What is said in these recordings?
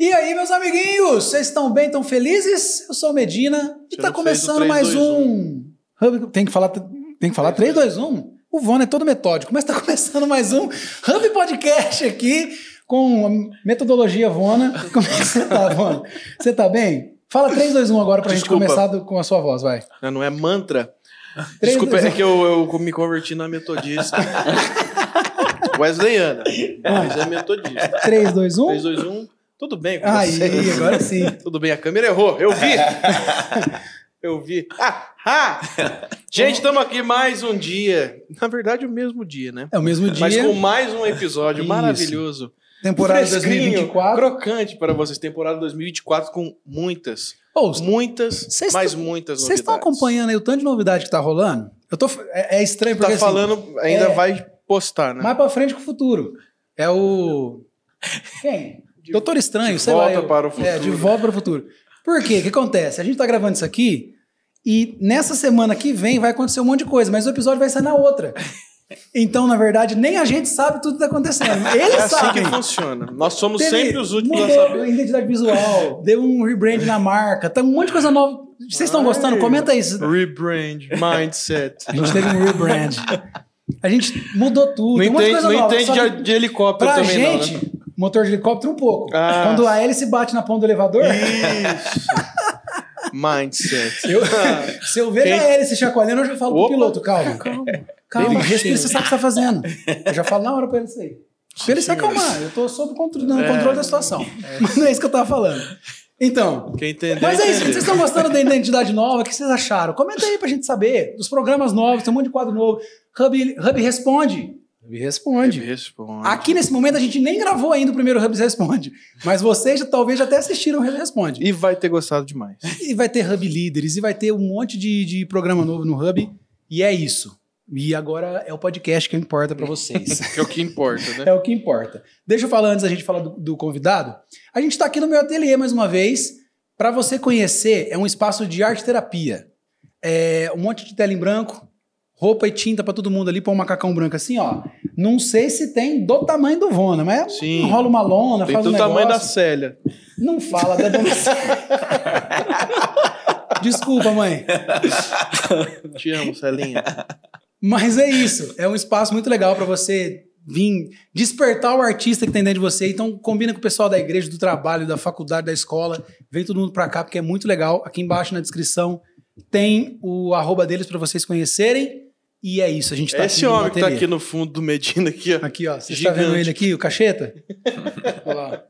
E aí, meus amiguinhos, vocês estão bem, estão felizes? Eu sou o Medina e tá não começando fez o mais 3, 2, um. Hub- Tem que falar, tem que falar 3, 2, 1. O Vona é todo metódico, mas tá começando mais um Hub Podcast aqui com a metodologia Vona. Como é que você tá, Vona? Você tá bem? Fala 3, 2, 1 agora pra Desculpa. gente começar do- com a sua voz, vai. Ah, Não é mantra? Três, Desculpa, dois, é que eu, eu me converti na metodista. Wesleyana. Mas é metodista. 3, 2, 1. 3, 2, 1. Tudo bem com Aí, vocês? agora sim. Tudo bem, a câmera errou. Eu vi. Eu vi. Ah, ah. Gente, estamos aqui mais um dia. Na verdade, o mesmo dia, né? É o mesmo dia. Mas com mais um episódio Isso. maravilhoso. Temporada Fresquinho, 2024. crocante para vocês. Temporada 2024 com muitas, Ô, muitas, Vocês mais muitas Vocês estão novidades. acompanhando aí o tanto de novidade que tá rolando? Eu tô, é, é estranho porque Tá assim, falando, ainda é- vai postar, né? mais pra frente com o futuro. É o. Quem? Doutor Estranho, de sei lá. volta para o futuro. É, de volta para o futuro. Por quê? O que acontece? A gente tá gravando isso aqui e nessa semana que vem vai acontecer um monte de coisa, mas o episódio vai sair na outra. Então, na verdade, nem a gente sabe tudo que tá acontecendo. Eles É assim sabem. que funciona. Nós somos Teve- sempre os últimos a saber. a identidade visual, deu um rebrand na marca, tá um monte de coisa nova. Vocês estão gostando? Comenta aí. Rebrand, mindset. A gente teve um rebrand. A gente mudou tudo. Não tem um de entende, coisa não nova, entende de, de helicóptero Pra também gente, não, né? Motor de helicóptero um pouco. Ah. Quando a hélice bate na ponta do elevador, Isso. mindset. eu- se eu vejo Quem- a hélice chacoalhando, eu já falo Opa. pro piloto, calma. Calma. Calma, respira, você sabe o que você tá fazendo. Eu já falo na hora pra ele aí. Pra ele se acalmar, eu tô sob controle, no É. controle da situação. Mas não é isso que eu tava falando. Então, Quem entendeu, Mas é isso, vocês estão gostando da identidade nova? O que vocês acharam? Comenta aí pra gente saber. Dos programas novos, tem um monte de quadro novo. Hub, Hub Responde. Hub Responde. Responde. Aqui nesse momento a gente nem gravou ainda o primeiro Hub Responde. Mas vocês já- talvez já até assistiram o Hub Responde. E vai ter gostado demais. E vai ter Hub Líderes, e vai ter um monte de, de programa novo no Hub. E é isso. E agora é o podcast que importa pra vocês. Que é o que importa, né? É o que importa. Deixa eu falar antes da gente falar do, do convidado. A gente está aqui no meu ateliê mais uma vez. Para você conhecer, é um espaço de arte terapia. É um monte de tela em branco, roupa e tinta para todo mundo ali, põe um macacão branco assim, ó. Não sei se tem do tamanho do Vona, mas Sim. rola uma lona, Tem faz um do tamanho da negócio. Célia. Não fala da dona Desculpa, mãe. Te amo, Celinha. Mas é isso. É um espaço muito legal para você vir despertar o artista que tem dentro de você. Então, combina com o pessoal da igreja, do trabalho, da faculdade, da escola. Vem todo mundo para cá, porque é muito legal. Aqui embaixo na descrição tem o arroba deles para vocês conhecerem. E é isso. A gente tá É aqui esse homem que tá aqui no fundo do Medina aqui, ó. Aqui, ó. Você está vendo ele aqui, o cacheta? Olha lá.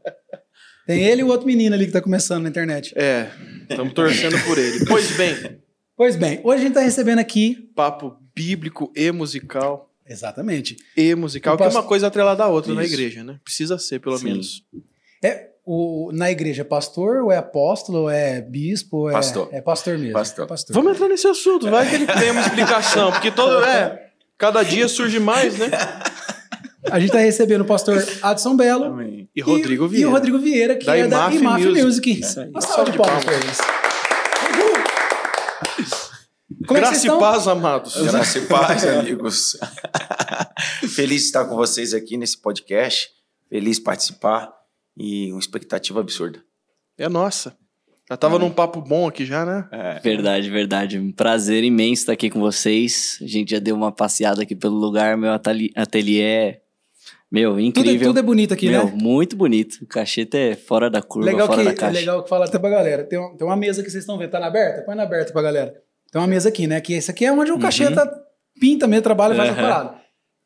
Tem ele e o outro menino ali que tá começando na internet. É, estamos torcendo por ele. Pois bem, Pois bem, hoje a gente tá recebendo aqui. papo bíblico e musical. Exatamente. E musical, O que é pasto- uma coisa atrelada à outra na Isso. igreja, né? Precisa ser, pelo Sim. menos. É, o, na igreja é pastor, ou é apóstolo, ou é bispo, ou é Pastor. É pastor mesmo. Pastor. Vamos entrar nesse assunto, vai que ele tem uma explicação, porque todo. É, cada dia surge mais, né? A gente tá recebendo o pastor Adson Belo Amém. E Rodrigo e, Vieira. E o Rodrigo Vieira, que Da é da IMAF IMAF Music. Music. Isso aí. Uma Salve salva de palmas eles. Como é que Graça vocês e estão? paz, amados. Graça e paz, amigos. Feliz de estar com vocês aqui nesse podcast. Feliz de participar e uma expectativa absurda. É nossa. Já tava num papo bom aqui já, né? É. Verdade, verdade. Um prazer imenso estar aqui com vocês. A gente já deu uma passeada aqui pelo lugar. Meu ateli- ateliê é, meu, Tudo, é- incrível. tudo é bonito aqui, meu, né? muito bonito. O cacheta é fora da curva, Legal fora que, da é caixa. legal que fala até pra galera. Tem uma, tem uma mesa que vocês estão vendo. Tá na aberta? Põe na aberta pra galera. Tem uma mesa aqui, né? Que esse aqui é onde o Uhum. cacheta pinta mesmo, trabalha e faz a parada.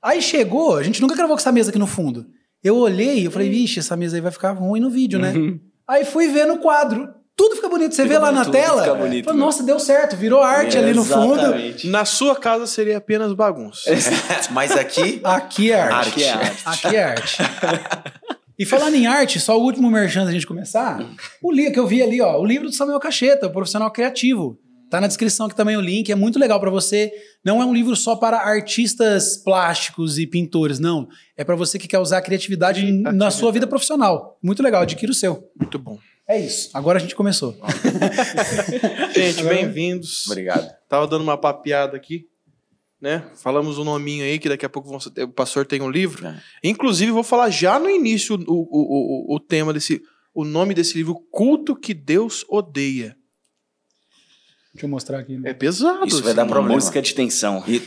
Aí chegou, a gente nunca gravou com essa mesa aqui no fundo. Eu olhei eu falei, vixe, essa mesa aí vai ficar ruim no vídeo, né? Uhum. Aí fui ver no quadro. Tudo fica bonito. Você vê lá na Tudo tela. fica bonito, falei, meu. Nossa, deu certo. Virou arte ali no fundo. Exatamente. Na sua casa seria apenas bagunça. Mas aqui, Aqui é arte. Arte. é arte. Aqui é arte. E falando em arte, só o último merchan da gente começar. O livro que eu vi ali, ó, o livro do Samuel Cacheta, o profissional criativo. Tá na descrição aqui também o link, é muito legal para você. Não é um livro só para artistas plásticos e pintores, não. É para você que quer usar a criatividade na sua vida profissional. Muito legal, adquira o seu. Muito bom. É isso. Agora a gente começou. Gente, Agora- bem-vindos. obrigado. Tava dando uma papeada aqui, né? Falamos um nominho aí, que daqui a pouco o pastor tem um livro. É. Inclusive, vou falar já no início o, o, o, o tema desse. o nome desse livro, Culto que Deus Odeia. Deixa eu mostrar aqui. né? É pesado. Isso vai assim. dar problema. Música de tensão. E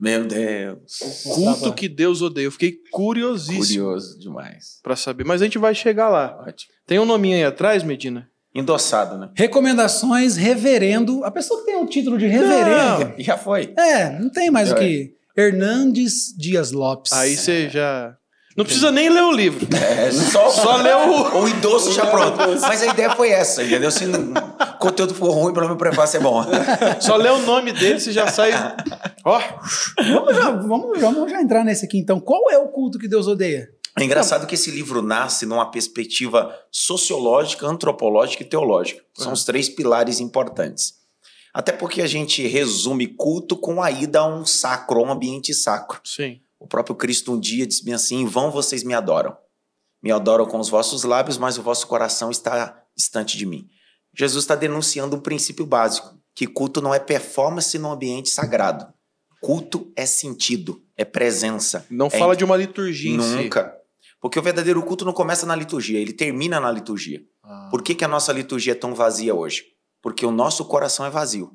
meu Deus. Culto que Deus odeia. Eu fiquei curiosíssimo Curioso demais. pra saber. Mas a gente vai chegar lá. Ótimo. Tem um nominho aí atrás, Medina? Endossado, né? Recomendações, reverendo. A pessoa que tem o título de reverendo. E já foi. É, não tem mais o É. que. Hernandes Dias Lopes. Aí você já. Não precisa nem ler o livro. É só, Só lê o- o endosso já pronto. Mas a ideia foi essa, entendeu? Se não- o conteúdo for ruim, pelo menos preparo ser bom. Só lê o nome dele, você já sai. Ó, Vamos, já, vamos, já- vamos já entrar nesse aqui então. Qual é o culto que Deus odeia? É engraçado que esse livro nasce numa perspectiva sociológica, antropológica e teológica. São os três pilares importantes. Até porque a gente resume culto com a ida a um sacro, a um ambiente sacro. sim. O próprio Cristo um dia disse bem assim: em vão vocês me adoram. Me adoram com os vossos lábios, mas o vosso coração está distante de mim. Jesus está denunciando um princípio básico: que culto não é performance no ambiente sagrado. Culto é sentido, é presença. Não é fala de uma liturgia em si. Nunca. Porque o verdadeiro culto não começa na liturgia, ele termina na liturgia. Ah. Por que, que a nossa liturgia é tão vazia hoje? Porque o nosso coração é vazio.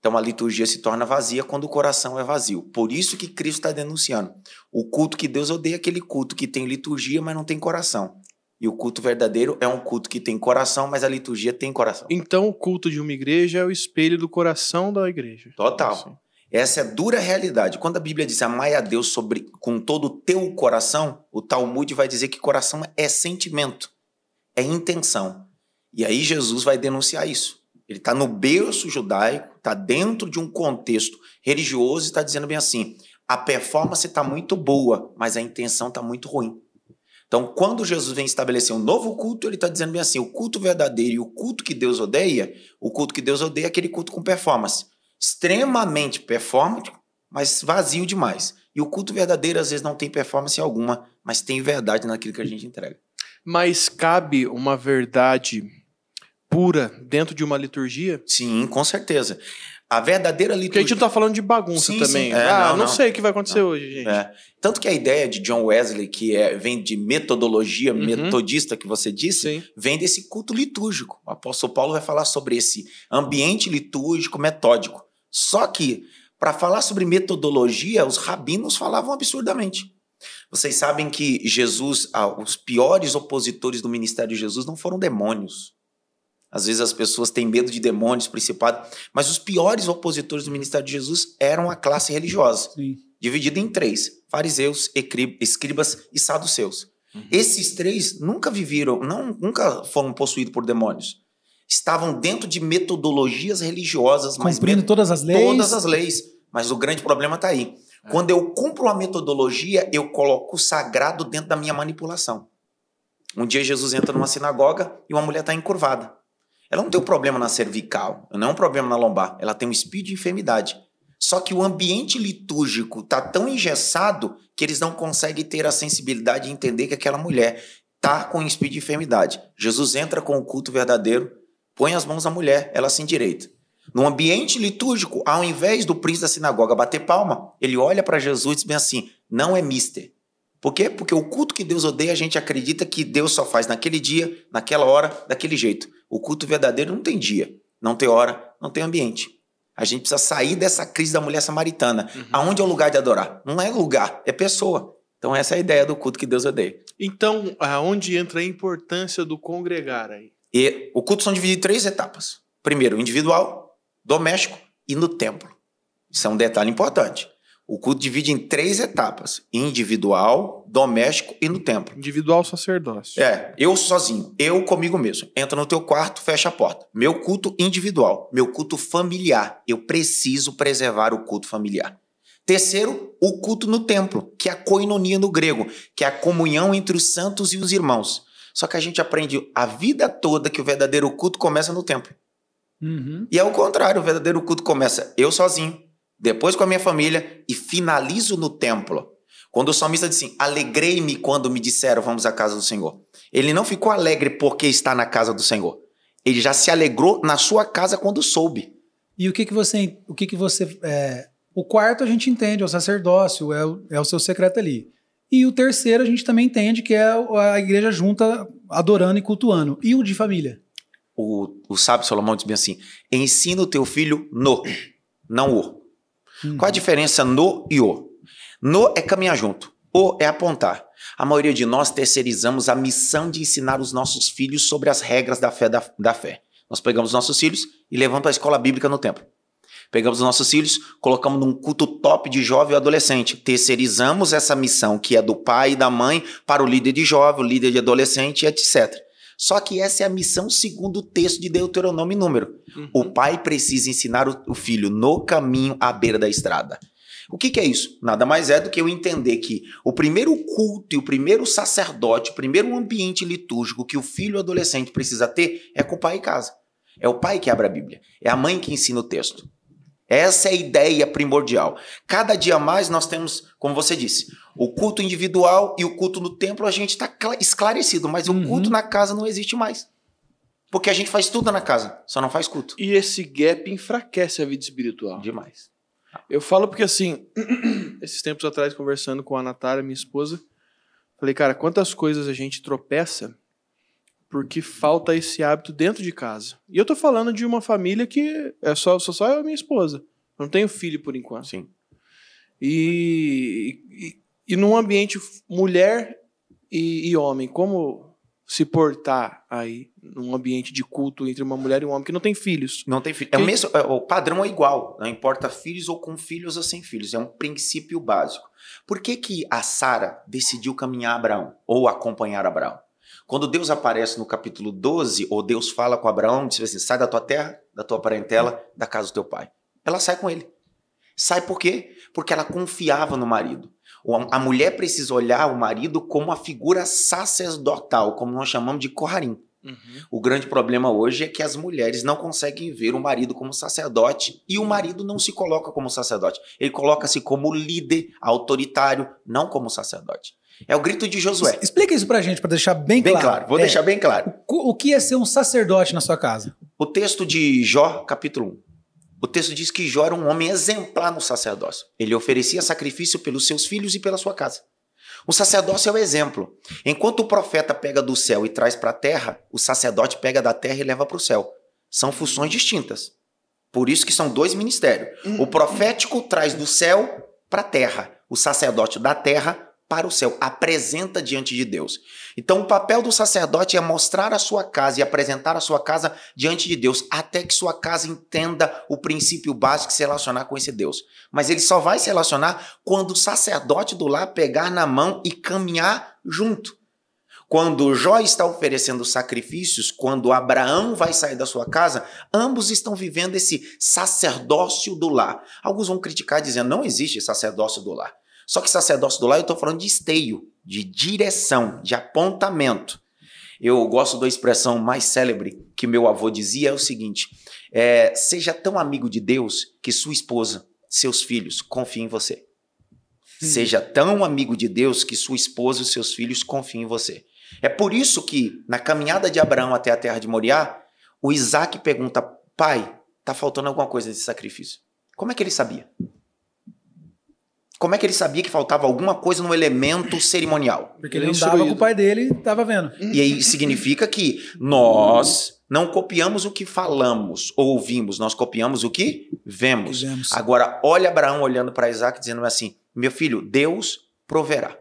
Então a liturgia se torna vazia quando o coração é vazio. Por isso que Cristo está denunciando. O culto que Deus odeia é aquele culto que tem liturgia, mas não tem coração. E o culto verdadeiro é um culto que tem coração, mas a liturgia tem coração. Então, o culto de uma igreja é o espelho do coração da igreja. Total. Assim. Essa é a dura realidade. Quando a Bíblia diz amai a Deus sobre, com todo o teu coração, o Talmud vai dizer que coração é sentimento, é intenção. E aí Jesus vai denunciar isso. Ele está no berço judaico, está dentro de um contexto religioso e está dizendo bem assim: a performance está muito boa, mas a intenção está muito ruim. Então, quando Jesus vem estabelecer um novo culto, ele está dizendo bem assim: o culto verdadeiro e o culto que Deus odeia, o culto que Deus odeia é aquele culto com performance. Extremamente performante, mas vazio demais. E o culto verdadeiro, às vezes, não tem performance alguma, mas tem verdade naquilo que a gente entrega. Mas cabe uma verdade pura dentro de uma liturgia? Sim, com certeza. A verdadeira Porque a gente liturgia. não tá falando de bagunça Sim, também. sim. É, ah, não, não, não. sei o que vai acontecer hoje, gente. É. Tanto que a ideia de John Wesley, que é, vem de metodologia Uhum. metodista, que você disse, Sim. vem desse culto litúrgico. O apóstolo Paulo vai falar sobre esse ambiente litúrgico metódico. Só que, para falar sobre metodologia, os rabinos falavam absurdamente. Vocês sabem que Jesus, ah, os piores opositores do ministério de Jesus não foram demônios. Às vezes as pessoas têm medo de demônios, principado, mas os piores opositores do ministério de Jesus eram a classe religiosa Sim. dividido em três: fariseus, escribas e saduceus. Esses três nunca viveram, não, nunca foram possuídos por demônios. Estavam dentro de metodologias religiosas, mas Cumprindo met- todas as leis. todas as leis. Mas o grande problema está aí. Quando eu cumpro a metodologia, eu coloco o sagrado dentro da minha manipulação. Um dia Jesus entra numa sinagoga e uma mulher está encurvada. Ela não tem um problema na cervical, não é um problema na lombar, ela tem um espírito de enfermidade. Só que o ambiente litúrgico está tão engessado que eles não conseguem ter a sensibilidade de entender que aquela mulher está com um espírito de enfermidade. Jesus entra com o culto verdadeiro, põe as mãos na mulher, ela se endireita. No ambiente litúrgico, ao invés do príncipe da sinagoga bater palma, ele olha para Jesus e diz bem assim: não é mister. Por quê? Porque o culto que Deus odeia, a gente acredita que Deus só faz naquele dia, naquela hora, daquele jeito. O culto verdadeiro não tem dia, não tem hora, não tem ambiente. A gente precisa sair dessa crise da mulher samaritana. Aonde é o lugar de adorar? Não é lugar, é pessoa. Então essa é a ideia do culto que Deus odeia. Então, aonde entra a importância do congregar aí? E o culto são divididos em três etapas. Primeiro, individual, doméstico e no templo. Isso é um detalhe importante. O culto divide em três etapas: individual, doméstico e no templo. Individual sacerdócio. É, eu sozinho, eu comigo mesmo. Entra no teu quarto, fecha a porta. Meu culto individual, meu culto familiar. Eu preciso preservar o culto familiar. Terceiro, o culto no templo, que é a koinonia no grego, que é a comunhão entre os santos e os irmãos. Só que a gente aprende a vida toda que o verdadeiro culto começa no templo. Uhum. E é o contrário, o verdadeiro culto começa eu sozinho, depois com a minha família e finalizo no templo. Quando o salmista diz assim: Alegrei-me quando me disseram vamos à casa do Senhor. Ele não ficou alegre porque está na casa do Senhor. Ele já se alegrou na sua casa quando soube. E o que que você, o que que você, é, o quarto a gente entende, é o sacerdócio, é o, é o seu secreto ali. E o terceiro a gente também entende que é a igreja junta adorando e cultuando. E o de família? O, o sábio Salomão diz bem assim: ensina o teu filho no, não o. Hum. Qual a diferença no e o? No é caminhar junto, o é apontar. A maioria de nós terceirizamos a missão de ensinar os nossos filhos sobre as regras da fé. Da, da fé. Nós pegamos nossos filhos e levamos para a escola bíblica no templo. Pegamos os nossos filhos, colocamos num culto top de jovem e adolescente. Terceirizamos essa missão que é do pai e da mãe para o líder de jovem, o líder de adolescente, etc. Só que essa é a missão segundo o texto de Deuteronômio e Número. Uhum. O pai precisa ensinar o, o filho no caminho à beira da estrada. O que, que é isso? Nada mais é do que eu entender que o primeiro culto e o primeiro sacerdote, o primeiro ambiente litúrgico que o filho adolescente precisa ter é com o pai em casa. É o pai que abre a Bíblia. É a mãe que ensina o texto. Essa é a ideia primordial. Cada dia mais nós temos, como você disse, o culto individual e o culto no templo a gente está esclarecido, mas Uhum. o culto na casa não existe mais. Porque a gente faz tudo na casa, só não faz culto. E esse gap enfraquece a vida espiritual. Demais. Eu falo porque, assim, esses tempos atrás, conversando com a Natália, minha esposa, falei, cara, quantas coisas a gente tropeça porque falta esse hábito dentro de casa. E eu tô falando de uma família que é só, só, só eu e minha esposa. Eu não tenho filho por enquanto. Sim. E, e, e num ambiente mulher e, e homem, como se portar aí num ambiente de culto entre uma mulher e um homem que não tem filhos? Não tem filho. É o, mesmo, é, o padrão é igual. Não importa filhos ou com filhos ou sem filhos. É um princípio básico. Por que, que a Sara decidiu caminhar Abraão ou acompanhar Abraão? Quando Deus aparece no capítulo 12, ou Deus fala com Abraão, diz assim: sai da tua terra, da tua parentela, da casa do teu pai. Ela sai com ele. Sai por quê? Porque ela confiava no marido. A mulher precisa olhar o marido como uma figura sacerdotal, como nós chamamos de Koharim. O grande problema hoje é que as mulheres não conseguem ver o marido como sacerdote e o marido não se coloca como sacerdote. Ele coloca-se como líder autoritário, não como sacerdote. É o grito de Josué. Explica isso pra gente, pra deixar bem, Bem claro. claro, vou É, deixar bem claro. O o que é ser um sacerdote na sua casa? O texto de Jó, capítulo 1. O texto diz que Jó era um homem exemplar no sacerdócio. Ele oferecia sacrifício pelos seus filhos e pela sua casa. O sacerdócio é o exemplo. Enquanto o profeta pega do céu e traz para a terra, o sacerdote pega da terra e leva para o céu. São funções distintas. Por isso que são dois ministérios. O profético traz do céu para a terra. O sacerdote da terra para o céu. Apresenta diante de Deus. Então, o papel do sacerdote é mostrar a sua casa e apresentar a sua casa diante de Deus, até que sua casa entenda o princípio básico de se relacionar com esse Deus. Mas ele só vai se relacionar quando o sacerdote do lar pegar na mão e caminhar junto. Quando Jó está oferecendo sacrifícios, quando Abraão vai sair da sua casa, ambos estão vivendo esse sacerdócio do lar. Alguns vão criticar dizendo não existe sacerdócio do lar. Só que sacerdócio do lar eu estou falando de esteio, de direção, de apontamento. Eu gosto da expressão mais célebre que meu avô dizia é o seguinte: é, seja tão amigo de Deus que sua esposa, seus filhos confiem em você. Seja tão amigo de Deus que sua esposa e seus filhos confiem em você. É por isso que, na caminhada de Abraão até a terra de Moriá, o Isaac pergunta: pai, tá faltando alguma coisa nesse sacrifício? Como é que ele sabia? Como é que ele sabia que faltava alguma coisa no elemento cerimonial? Porque Ele ele andava instruído. com o pai dele e tava vendo. E aí significa que nós não copiamos o que falamos ou ouvimos, nós copiamos o que vemos. Vemos. Agora, olha Abraão olhando para Isaac dizendo assim: Meu filho, Deus proverá.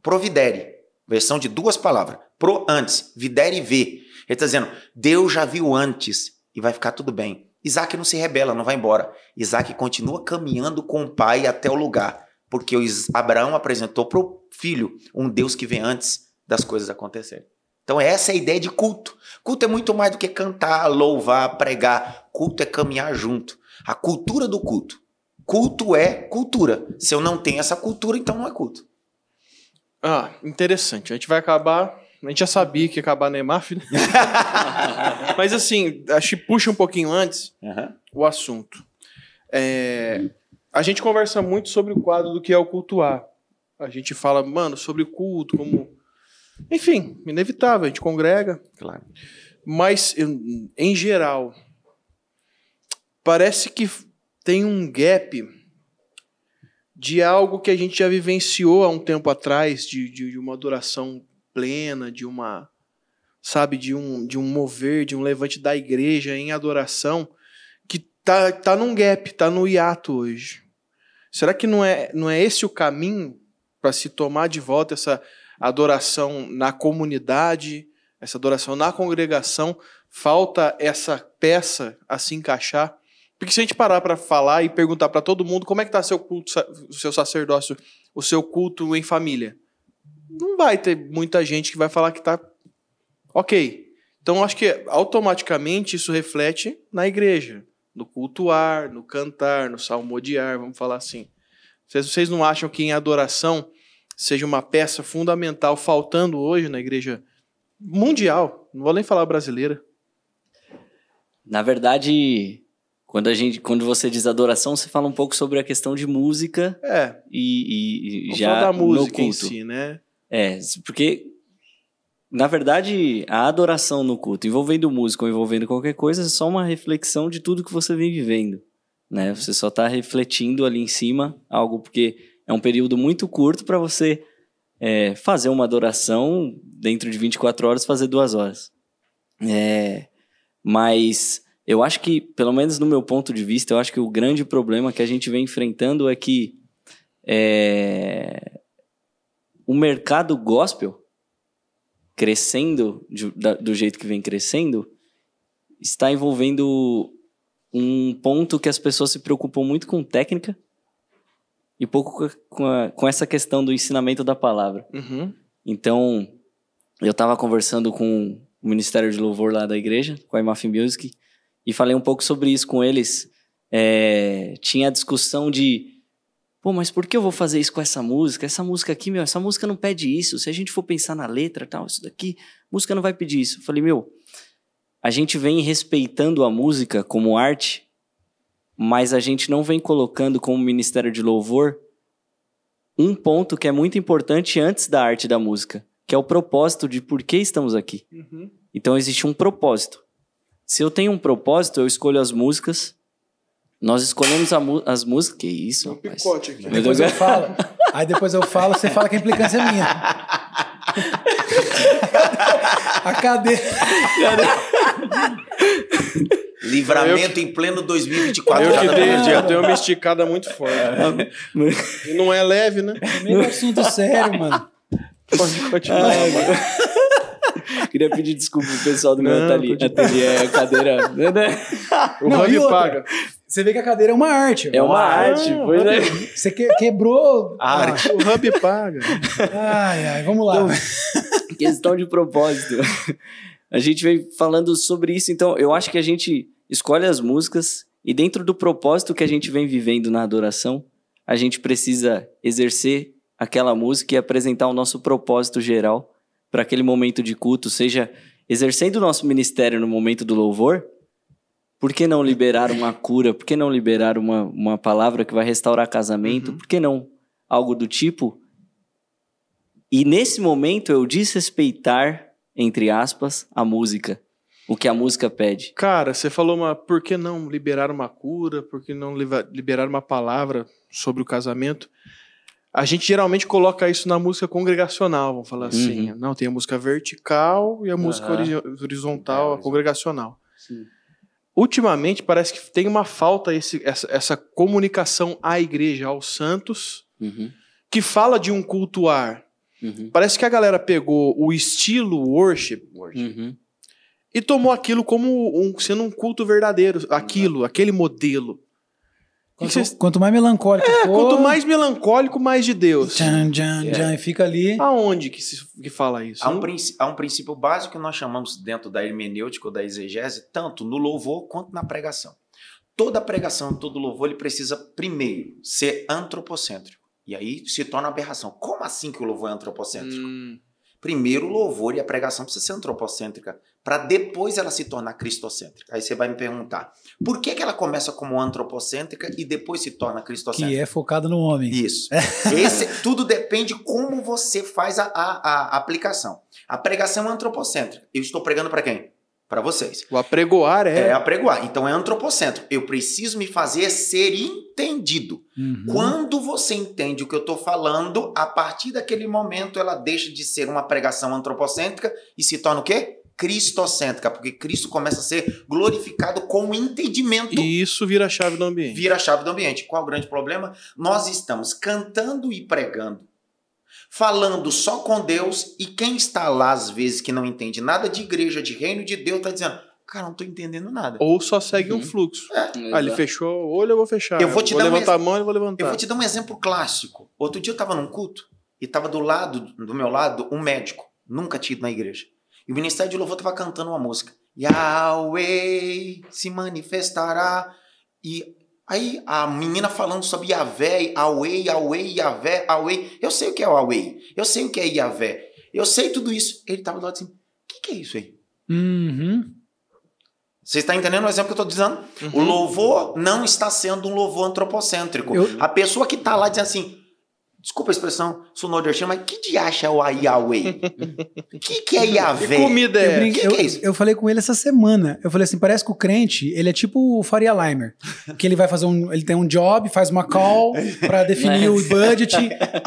Providere. Versão de duas palavras. Pro antes, videre e vê. Ele está dizendo: Deus já viu antes e vai ficar tudo bem. Isaac não se rebela, não vai embora. Isaac continua caminhando com o pai até o lugar, porque Abraão apresentou para o filho um Deus que vem antes das coisas acontecerem. Então, essa é a ideia de culto. Culto é muito mais do que cantar, louvar, pregar. Culto é caminhar junto. A cultura do culto. Culto é cultura. Se eu não tenho essa cultura, então não é culto. Ah, interessante. A gente vai acabar. A gente já sabia que ia acabar na EMAF, né? Mas assim, acho que puxa um pouquinho antes o assunto. É, a gente conversa muito sobre o quadro do que é o cultuar. A gente fala, mano, sobre o culto, como. Enfim, inevitável, a gente congrega. Claro. Mas, em geral, parece que tem um gap de algo que a gente já vivenciou há um tempo atrás, de, de, de uma adoração plena, de uma. sabe, de um, de um mover, de um levante da igreja em adoração, que tá, tá num gap, tá no hiato hoje. Será que não é, não é esse o caminho para se tomar de volta essa adoração na comunidade, essa adoração na congregação? Falta essa peça a se encaixar? Porque se a gente parar para falar e perguntar para todo mundo como é que tá seu culto, o seu sacerdócio, o seu culto em família, não vai ter muita gente que vai falar que tá ok. Então acho que automaticamente isso reflete na igreja, no cultuar, no cantar, no salmodiar, vamos falar assim. Vocês não acham que em adoração seja uma peça fundamental faltando hoje na igreja mundial? Não vou nem falar brasileira. Na verdade, quando a gente, quando você diz adoração, você fala um pouco sobre a questão de música. É. E, e Vamos já da música no culto. em si, né? É, porque na verdade a adoração no culto, envolvendo música ou envolvendo qualquer coisa, é só uma reflexão de tudo que você vem vivendo, né? Você só está refletindo ali em cima algo porque é um período muito curto para você é, fazer uma adoração dentro de 24 horas, fazer duas horas. É, mas eu acho que, pelo menos no meu ponto de vista, eu acho que o grande problema que a gente vem enfrentando é que é, o mercado gospel crescendo de- da- do jeito que vem crescendo está envolvendo um ponto que as pessoas se preocupam muito com técnica e pouco com, a- com, essa questão do ensinamento da palavra. Uhum. Então, eu estava conversando com o Ministério de Louvor lá da igreja, com a IMAF Music, e falei um pouco sobre isso com eles. É, tinha a discussão de, pô, mas por que eu vou fazer isso com essa música? Essa música aqui, meu, essa música não pede isso. Se a gente for pensar na letra tal, isso daqui, música não vai pedir isso. Eu falei, meu, a gente vem respeitando a música como arte, mas a gente não vem colocando como Ministério de Louvor um ponto que é muito importante antes da arte da música, que é o propósito de por que estamos aqui. Uhum. Então existe um propósito. Se eu tenho um propósito, eu escolho as músicas. Nós escolhemos as músicas. Que isso, Um rapaz? picote aqui. Meu Depois Deus. eu falo. Aí depois eu falo, você fala que a implicância é minha. A cadeira. Livramento em pleno 2024. Eu que dei, eu dei uma esticada muito forte. E não é leve, né? Meio assunto sério, mano. Pode continuar. Ai, mano. Queria pedir desculpa pro pessoal do meu Não, ateliê, ateliê cadeira. O Não, Hub e outra? paga. Você vê que a cadeira é uma arte. É uma Ah, arte, pois é. Você que- quebrou. Arte. O Hub paga. Ah, Ai, ai, vamos lá. Questão de propósito. A gente vem falando sobre isso, então eu acho que a gente escolhe as músicas e dentro do propósito que a gente vem vivendo na adoração, a gente precisa exercer aquela música e apresentar o nosso propósito geral para aquele momento de culto, seja exercendo o nosso ministério no momento do louvor, por que não liberar uma cura? Por que não liberar uma, uma palavra que vai restaurar casamento? Por que não algo do tipo? E nesse momento eu desrespeitar, entre aspas, a música. O que a música pede. Cara, você falou uma. Por que não liberar uma cura? Por que não liberar uma palavra sobre o casamento? A gente geralmente coloca isso na música congregacional, vamos falar assim. Não, tem a música vertical e a música horizontal, a É, congregacional. Sim. Ultimamente parece que tem uma falta esse, essa, essa comunicação à igreja, aos santos, Uhum, que fala de um cultuar. uhum, Parece que a galera pegou o estilo worship, uhum. e tomou aquilo como um, sendo um culto verdadeiro, aquilo, aquele modelo. Quanto, quanto mais melancólico é, for, quanto mais melancólico, mais de Deus. Tchan, tchan, É. tchan, e fica ali. Aonde que se que fala isso? Há um, princ- há um princípio básico que nós chamamos dentro da hermenêutica ou da exegese, tanto no louvor quanto na pregação. Toda pregação, todo louvor, ele precisa primeiro ser antropocêntrico. E aí se torna aberração. Como assim que o louvor é antropocêntrico? Hum, Primeiro o louvor e a pregação precisa ser antropocêntrica, para depois ela se tornar cristocêntrica. Aí você vai me perguntar, por que, que ela começa como antropocêntrica e depois se torna cristocêntrica? Que é focado no homem. Isso. Esse, tudo depende como você faz a, a- a aplicação. A pregação é antropocêntrica. Eu estou pregando para quem? Para vocês. o apregoar É. é. apregoar. Então é antropocêntrico. Eu preciso me fazer ser entendido. Uhum. Quando você entende o que eu estou falando, a partir daquele momento ela deixa de ser uma pregação antropocêntrica e se torna o quê? cristocêntrica, porque Cristo começa a ser glorificado com o entendimento. E isso vira a chave do ambiente. Vira a chave do ambiente. Qual o grande problema? Nós estamos cantando e pregando, falando só com Deus, e quem está lá, às vezes, que não entende nada de igreja, de reino de Deus, está dizendo: Cara, não tô entendendo nada. Ou só segue um fluxo. É. Ah, ele fechou o olho, eu vou fechar. Eu vou te vou dar um levantar ex- a mão, eu vou levantar. Eu vou te dar um exemplo clássico. Outro dia eu estava num culto e estava do lado, do meu lado, um médico. Nunca tinha ido na igreja. E o Ministério de Louvor estava cantando uma música. Yahweh se manifestará. E aí a menina falando sobre Yahvé, Yahweh, Yahweh, Yahvé, Yahweh. Eu sei o que é o Yahweh. Eu sei o que é Yahvé. Eu sei tudo isso. Ele estava do lado assim, o que, que é isso aí? Uhum. Você está entendendo o exemplo que eu estou dizendo? O louvor não está sendo um louvor antropocêntrico. Eu- A pessoa que está lá diz assim, desculpa a expressão, sou nordestino, mas que de acha é o Yahweh? O que, que é Que Yahvé? comida Eu, é? brinco- que eu- que é isso? eu falei com ele essa semana. Eu falei assim: parece que o crente, ele é tipo o Faria Limer. Que ele vai fazer um. Ele tem um job, faz uma call pra definir É. o budget.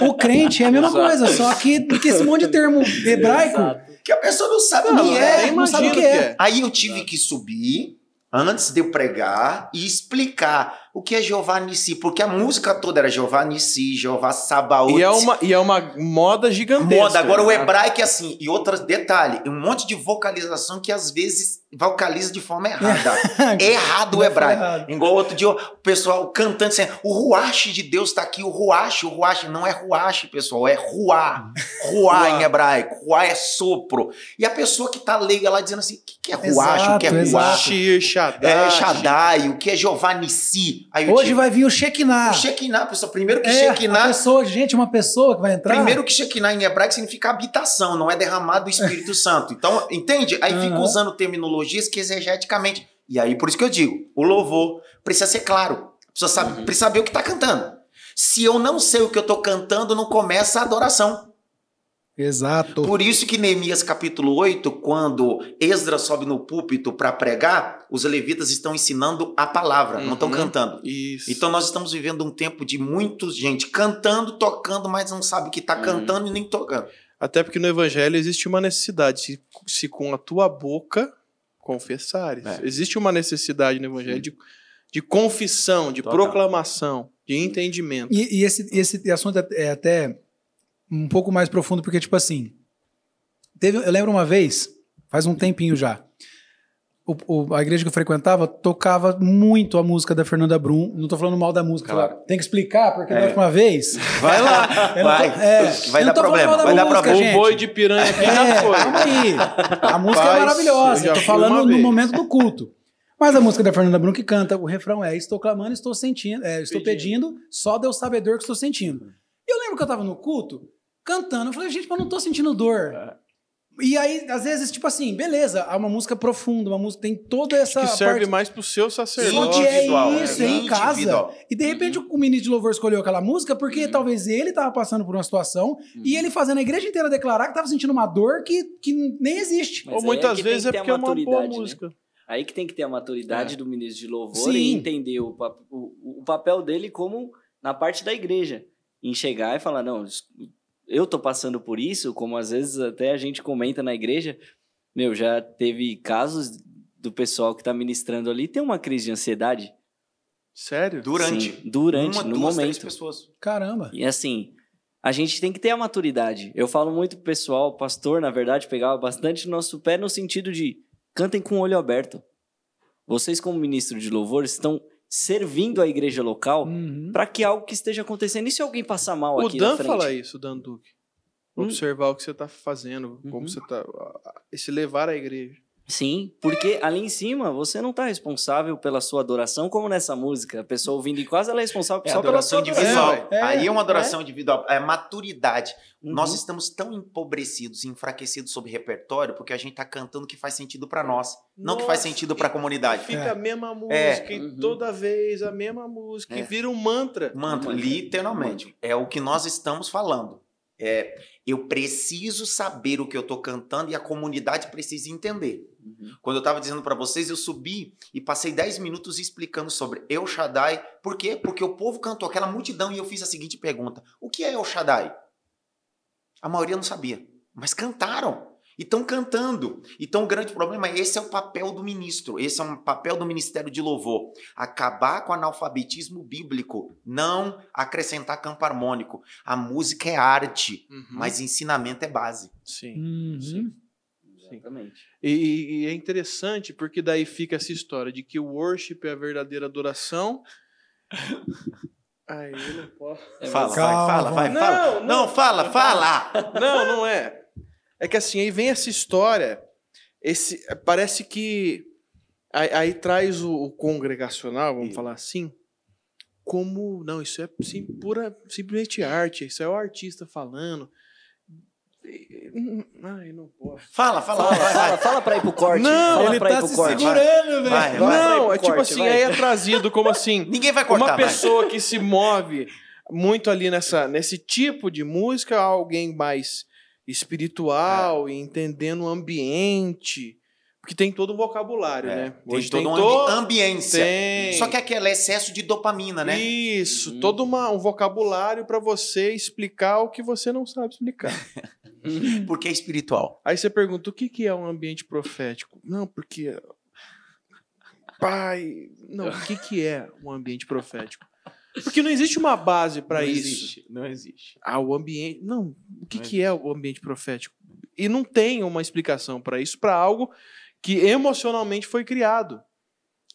O crente é a mesma Exato. coisa, só que que esse monte de termo hebraico. Exato. Que a pessoa não sabe o que eu é. não sabe o que é. Aí eu tive que subir antes de eu pregar e explicar o que é Jeová Nissi, porque a música toda era Jeová Nissi, Jeová Sabaoth. E é, uma, e é uma moda gigantesca. Moda. Agora o né? hebraico é assim. E outro detalhe, um monte de vocalização que às vezes vocaliza de forma errada. É errado o hebraico. errado. Igual outro dia o pessoal cantando assim, o ruache de Deus está aqui, o ruache, o ruache. Não é ruache, pessoal, é ruá. Ruá em hebraico. Ruá é sopro. E a pessoa que tá leiga lá dizendo assim, o que, que é ruache, o que é ruache? Shir, Shaddai. É Shaddai, o que é Jeová Nissi. Hoje tive- vai vir o Shekinah. o Shekinah, pessoal. Primeiro que É, a Shekinah pessoa, gente, uma pessoa que vai entrar. Primeiro que Shekinah em hebraico significa habitação, não é derramado do Espírito Santo. Então, entende? Aí fica Aham. usando terminologias que exegeticamente. E aí, por isso que eu digo, o louvor precisa ser claro. Precisa, saber, precisa saber o que está cantando. Se eu não sei o que eu estou cantando, não começa a adoração. Exato. Por isso que Neemias capítulo 8, quando Esdras sobe no púlpito para pregar, os levitas estão ensinando a palavra, não estão Uhum. cantando. Isso. Então nós estamos vivendo um tempo de muita gente cantando, tocando, mas não sabe que está Uhum. cantando e nem tocando. Até porque no evangelho existe uma necessidade. Se, se com a tua boca confessares. É. Existe uma necessidade no evangelho de, de confissão, de Total. proclamação, de entendimento. E, e esse, esse assunto é- é até um pouco mais profundo, porque, tipo assim, teve, eu lembro uma vez, faz um tempinho já, o- o- a igreja que eu frequentava tocava muito a música da Fernanda Brum. Não tô falando mal da música, Claro. tem que explicar, porque da É. última vez. Vai lá, eu não tô- vai. é, vai dar problema, da vai dar música, problema. gente. O boi de piranha aqui já É, foi. calma aí. A música é Rapaz, maravilhosa. eu já Eu tô fui falando no vez. momento do culto. Mas a música da Fernanda Brum que canta, o refrão é: Estou clamando, estou sentindo, é, estou pedindo, só Deus sabe a dor que estou sentindo. E eu lembro que eu tava no culto, cantando. Eu falei, gente, mas eu não tô sentindo dor. E aí, às vezes, tipo assim, beleza, há uma música profunda, uma música tem toda essa Que serve parte. mais pro seu sacerdote. Onde é Individual, né? isso, é em casa. Individual. E de repente o ministro de louvor escolheu aquela música porque talvez ele tava passando por uma situação e ele fazendo a igreja inteira declarar que tava sentindo uma dor que, que nem existe. Mas Ou aí muitas é que vezes que é porque é uma boa maturidade, né? música. Aí que tem que ter a maturidade É. do ministro de louvor Sim. e entender o, o, o papel dele como na parte da igreja. Em chegar e falar, não, eu tô passando por isso, como às vezes até a gente comenta na igreja. Meu, já teve casos do pessoal que tá ministrando ali ter uma crise de ansiedade. Sério? Durante. Sim, durante, Uma, no duas, três momento. pessoas. Caramba. E assim, a gente tem que ter a maturidade. Eu falo muito pro pessoal, o pastor, na verdade, pegava bastante nosso pé no sentido de cantem com o olho aberto. Vocês, como ministro de louvor, estão servindo a igreja local Uhum. para que algo que esteja acontecendo. E se alguém passar mal O aqui na Dan frente? fala isso, Dan Duque. Hum. Observar o que você tá fazendo, como Uhum. você tá. Esse levar a igreja. Sim, porque ali em cima você não tá responsável pela sua adoração, como nessa música. A pessoa ouvindo em casa, ela é responsável É só pela sua individual. É, Aí é uma adoração individual. É maturidade. Uhum. Nós estamos tão empobrecidos e enfraquecidos sobre repertório porque a gente tá cantando o que faz sentido para nós, não que faz Nossa, sentido para a comunidade. Fica É. a mesma música, É. e Uhum. toda vez a mesma música, e É. vira um mantra. Mantra. literalmente. É o que nós estamos falando. É, eu preciso saber o que eu tô cantando e a comunidade precisa entender. Uhum. Quando eu estava dizendo para vocês, eu subi e passei 10 minutos explicando sobre El Shaddai. Por quê? Porque o povo cantou aquela multidão e eu fiz a seguinte pergunta: O que é El Shaddai? A maioria não sabia, mas cantaram. E estão cantando. Então o grande problema é esse é o papel do ministro, esse é um papel do ministério de louvor. Acabar com o analfabetismo bíblico, não acrescentar campo harmônico. A música é arte, Uhum. mas ensinamento é base. Sim. Uhum. Sim. Exatamente. E, e é interessante porque daí fica essa história de que o worship é a verdadeira adoração. Aí eu não posso. É, Fala, mas- vai, Calma, fala, vai, Não, fala. não. Não, fala, fala. Não, não é. É que assim, aí vem essa história. Esse, parece que. Aí, aí traz o, o congregacional, vamos falar assim, como. Não, isso é sim, pura, simplesmente arte. Isso é o artista falando. E- Ai, não posso. Fala, fala, Fala, vai, vai. fala, fala pra ir pro corte. Não, fala Ele pra ir tá pro se corte. segurando, velho. Vai, vai. não, é tipo corte, assim, vai. aí é trazido como assim. Ninguém vai cortar, uma vai. pessoa que se move muito ali nessa, nesse tipo de música, alguém mais espiritual e entendendo o ambiente. Porque tem todo um vocabulário, É, né? Tem Hoje toda tem uma todo... ambi- ambiência. Tem. Só que aquele excesso de dopamina, né? Isso, Uhum. todo uma, um vocabulário para você explicar o que você não sabe explicar. Porque é espiritual. Aí você pergunta, o que, que é um ambiente profético? Não, porque... Pai... Não, o que, que é um ambiente profético? Porque não existe uma base para Não isso. existe, Não existe. Ah, o ambiente. Não, o que, Não que é o ambiente profético? E não tem uma explicação para isso, para algo que emocionalmente foi criado.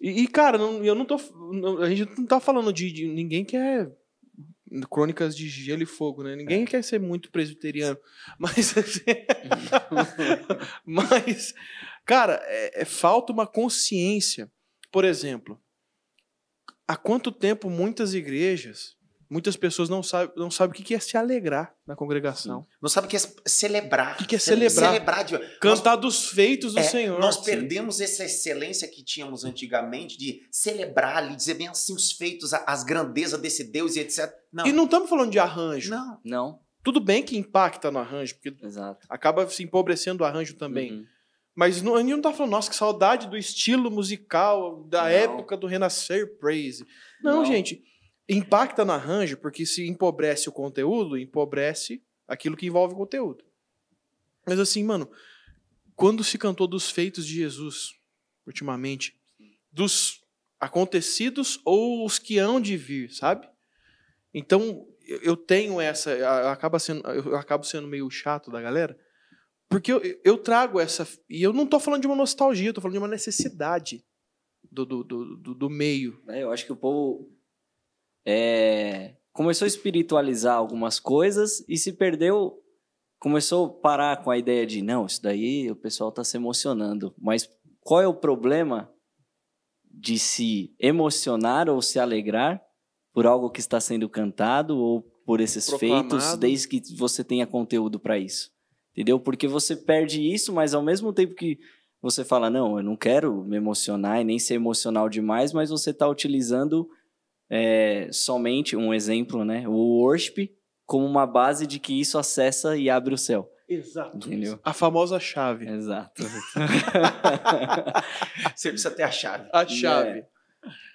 E, e, cara, não- eu não tô. não- a gente não tá falando de, de- Ninguém quer. Crônicas de gelo e fogo, né? Ninguém quer ser muito presbiteriano. Mas. assim, mas, cara, é- é falta uma consciência. Por exemplo, há quanto tempo muitas igrejas, muitas pessoas não sabem não sabem o que é se alegrar na congregação. Não sabe o que é celebrar. O que é Ce- celebrar? Celebrar. de- Cantar dos feitos do É, Senhor. Nós Sim. perdemos essa excelência que tínhamos antigamente de celebrar ali, dizer bem assim os feitos, as grandezas desse Deus e etc. Não. E não estamos falando de arranjo. Não. Não, Tudo bem que impacta no arranjo, porque exato. acaba se empobrecendo o arranjo também. Uhum. Mas não, a gente não tá falando, nossa, que saudade do estilo musical da Não. época do Renascer Praise. Não, Não. gente. Impacta no arranjo, porque se empobrece o conteúdo, empobrece aquilo que envolve o conteúdo. Mas assim, mano, quando se cantou dos feitos de Jesus, ultimamente, dos acontecidos ou os que hão de vir, sabe? Então, eu- eu tenho essa. a- Acaba sendo, eu acabo sendo meio chato da galera, porque eu, eu trago essa. E eu não tô falando de uma nostalgia, eu tô falando de uma necessidade do, do, do, do- do meio. É, eu acho que o povo é, começou a espiritualizar algumas coisas e se perdeu. Começou a parar com a ideia de, não, isso daí o pessoal está se emocionando. Mas qual é o problema de se emocionar ou se alegrar por algo que está sendo cantado ou por esses Proclamado. feitos, desde que você tenha conteúdo para isso? Entendeu? Porque você perde isso, mas ao mesmo tempo que você fala, não, eu não quero me emocionar e nem ser emocional demais, mas você está utilizando é, somente um exemplo, né? O worship como uma base de que isso acessa e abre o céu. Exato. Entendeu? A famosa chave. Exato. Você precisa ter a chave. A chave.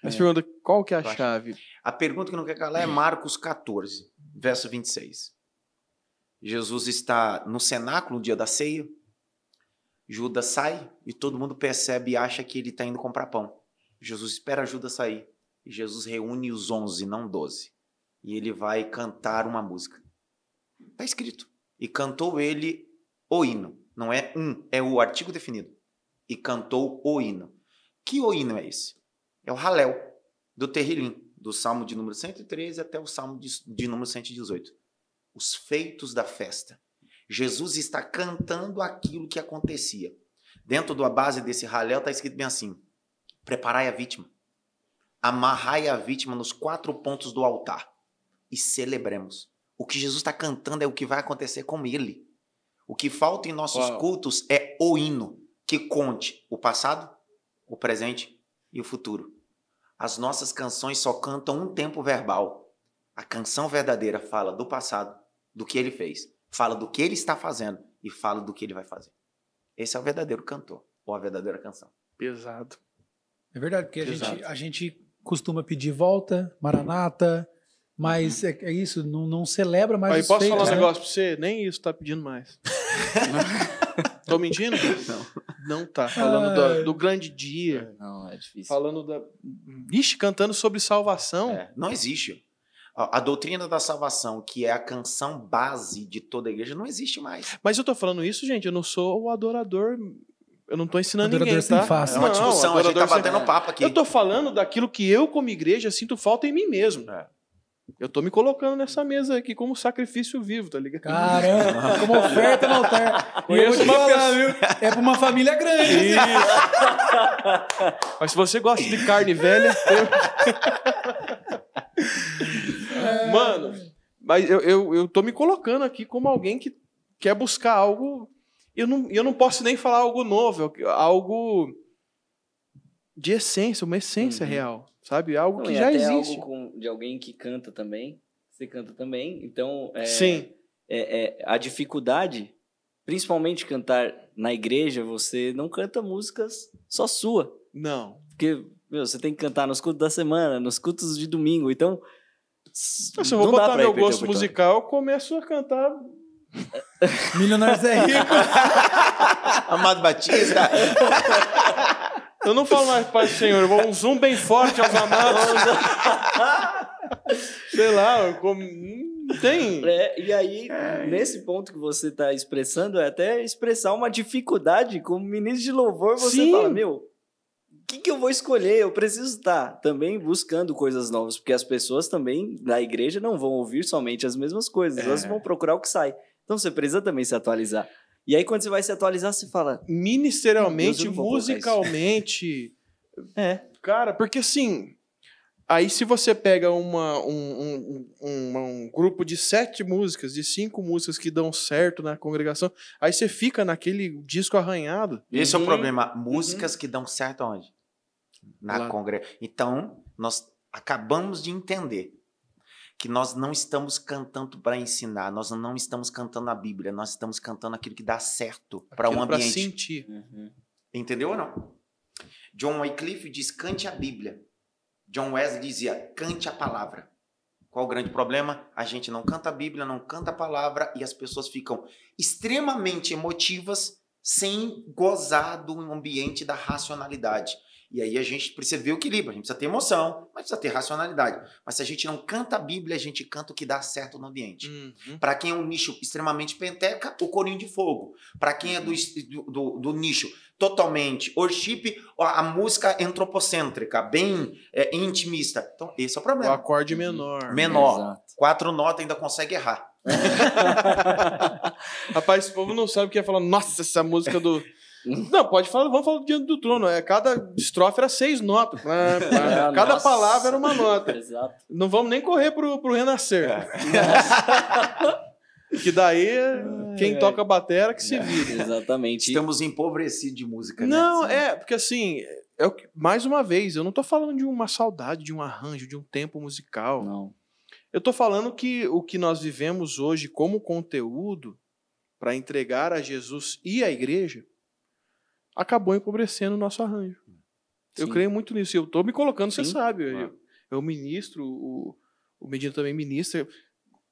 Mas pergunta, qual que é a Vai. chave? A pergunta que não quer calar é Marcos 14, verso 26. Jesus está no cenáculo no dia da ceia. Judas sai e todo mundo percebe e acha que ele está indo comprar pão. Jesus espera Judas sair. E Jesus reúne os onze, não doze. E ele vai cantar uma música. Está escrito. E cantou ele o hino. Não é um, é o artigo definido. E cantou o hino. Que o hino é esse? É o Halel, do Terrilim, do Salmo de número 113 até o Salmo de, de número 118. Os feitos da festa. Jesus está cantando aquilo que acontecia. Dentro da base desse Halel está escrito bem assim: preparai a vítima, amarrai a vítima nos quatro pontos do altar e celebremos. O que Jesus está cantando é o que vai acontecer com ele. O que falta em nossos Uau. cultos é o hino que conte o passado, o presente e o futuro. As nossas canções só cantam um tempo verbal. A canção verdadeira fala do passado, do que ele fez, fala do que ele está fazendo e fala do que ele vai fazer. Esse é o verdadeiro cantor, ou a verdadeira canção. Pesado. É verdade, porque a gente, a gente costuma pedir volta, maranata, mas é, é isso, não, não celebra mais Aí os posso feitos, falar um né? negócio pra você? Nem isso tá pedindo mais. Tô mentindo? Não. Não tá. Falando do, do grande dia. Não, é difícil. Falando da. Ixi, cantando sobre salvação. É, não existe. A, a doutrina da salvação, que é a canção base de toda a igreja, não existe mais. Mas eu tô falando isso, gente, eu não sou o adorador. Eu não tô ensinando Adorador ninguém, tá? face. É uma Não, discussão, a gente tá sem- batendo papo aqui. Eu tô falando daquilo que eu, como igreja, sinto falta em mim mesmo. É. Eu tô me colocando nessa mesa aqui como sacrifício vivo, tá ligado? Caramba, como oferta no altar. Conheço uma falar, viu? É pra uma família grande. assim. Mas se você gosta de carne velha. eu- Mano, mas eu, eu, eu tô me colocando aqui como alguém que quer buscar algo. Eu não, eu não posso nem falar algo novo, algo de essência, uma essência Uhum. real, sabe? Algo Não, que já até existe. algo com- de alguém que canta também. Você canta também. Então, é, Sim. é- é, a dificuldade, principalmente cantar na igreja, você não canta músicas só sua. Não. Porque, meu, você tem que cantar nos cultos da semana, nos cultos de domingo. Então. Se eu vou botar meu gosto musical, eu começo a cantar. Milionários é rico. Amado Batista. Eu não falo mais Pai do Senhor, eu vou um zoom bem forte aos amados. Sei lá, eu como. Tem. É, e aí, nesse ponto que você está expressando, é até expressar uma dificuldade como ministro de louvor, você Sim. fala, meu, o que, que eu vou escolher? Eu preciso estar também buscando coisas novas, porque as pessoas também da igreja não vão ouvir somente as mesmas coisas, É. elas vão procurar o que sai. Então você precisa também se atualizar. E aí, quando você vai se atualizar, você fala, Ministerialmente, Deus, musicalmente. é, Cara, porque assim. Aí se você pega uma, um, um, um, um grupo de sete músicas, de cinco músicas que dão certo na congregação, aí você fica naquele disco arranhado. Esse é Uhum. o problema. Músicas que dão certo onde? Na congregação. Então, nós acabamos de entender que nós não estamos cantando para ensinar, nós não estamos cantando a Bíblia, nós estamos cantando aquilo que dá certo para um ambiente. sentir. uhum, Entendeu ou não? John Wycliffe diz: cante a Bíblia. John Wesley dizia: cante a palavra. Qual o grande problema? A gente não canta a Bíblia, não canta a palavra e as pessoas ficam extremamente emotivas sem gozar do ambiente da racionalidade. E aí a gente precisa ver o equilíbrio. A gente precisa ter emoção, mas precisa ter racionalidade. Mas se a gente não canta a Bíblia, a gente canta o que dá certo no ambiente. Uhum. Para quem é um nicho extremamente penteca, o corinho de fogo. Para quem é do, do, do- do nicho totalmente worship, a, a música antropocêntrica, bem é, intimista. Então, esse é o O problema. acorde menor. Menor. exato. Quatro notas ainda consegue errar. Rapaz, esse povo não sabe o que é falar. Nossa, essa música do. Não, pode falar, vamos falar do Diante do Trono. É, cada estrofe era seis notas. Pá. Ah, cada nossa. palavra era uma nota. Exato. Não vamos nem correr pro, pro Renascer. Que daí é quem É. toca a batera que se vira. Exatamente. Estamos empobrecidos de música, Não, né? é, porque assim, é o que- mais uma vez, eu não tô falando de uma saudade, de um arranjo, de um tempo musical. Não. Eu tô falando que o que nós vivemos hoje como conteúdo para entregar a Jesus e a igreja acabou empobrecendo o nosso arranjo. Eu Sim. creio muito nisso. Eu tô me colocando, você Sim. sabe. Eu, Claro. eu ministro, o, o Medina também ministra.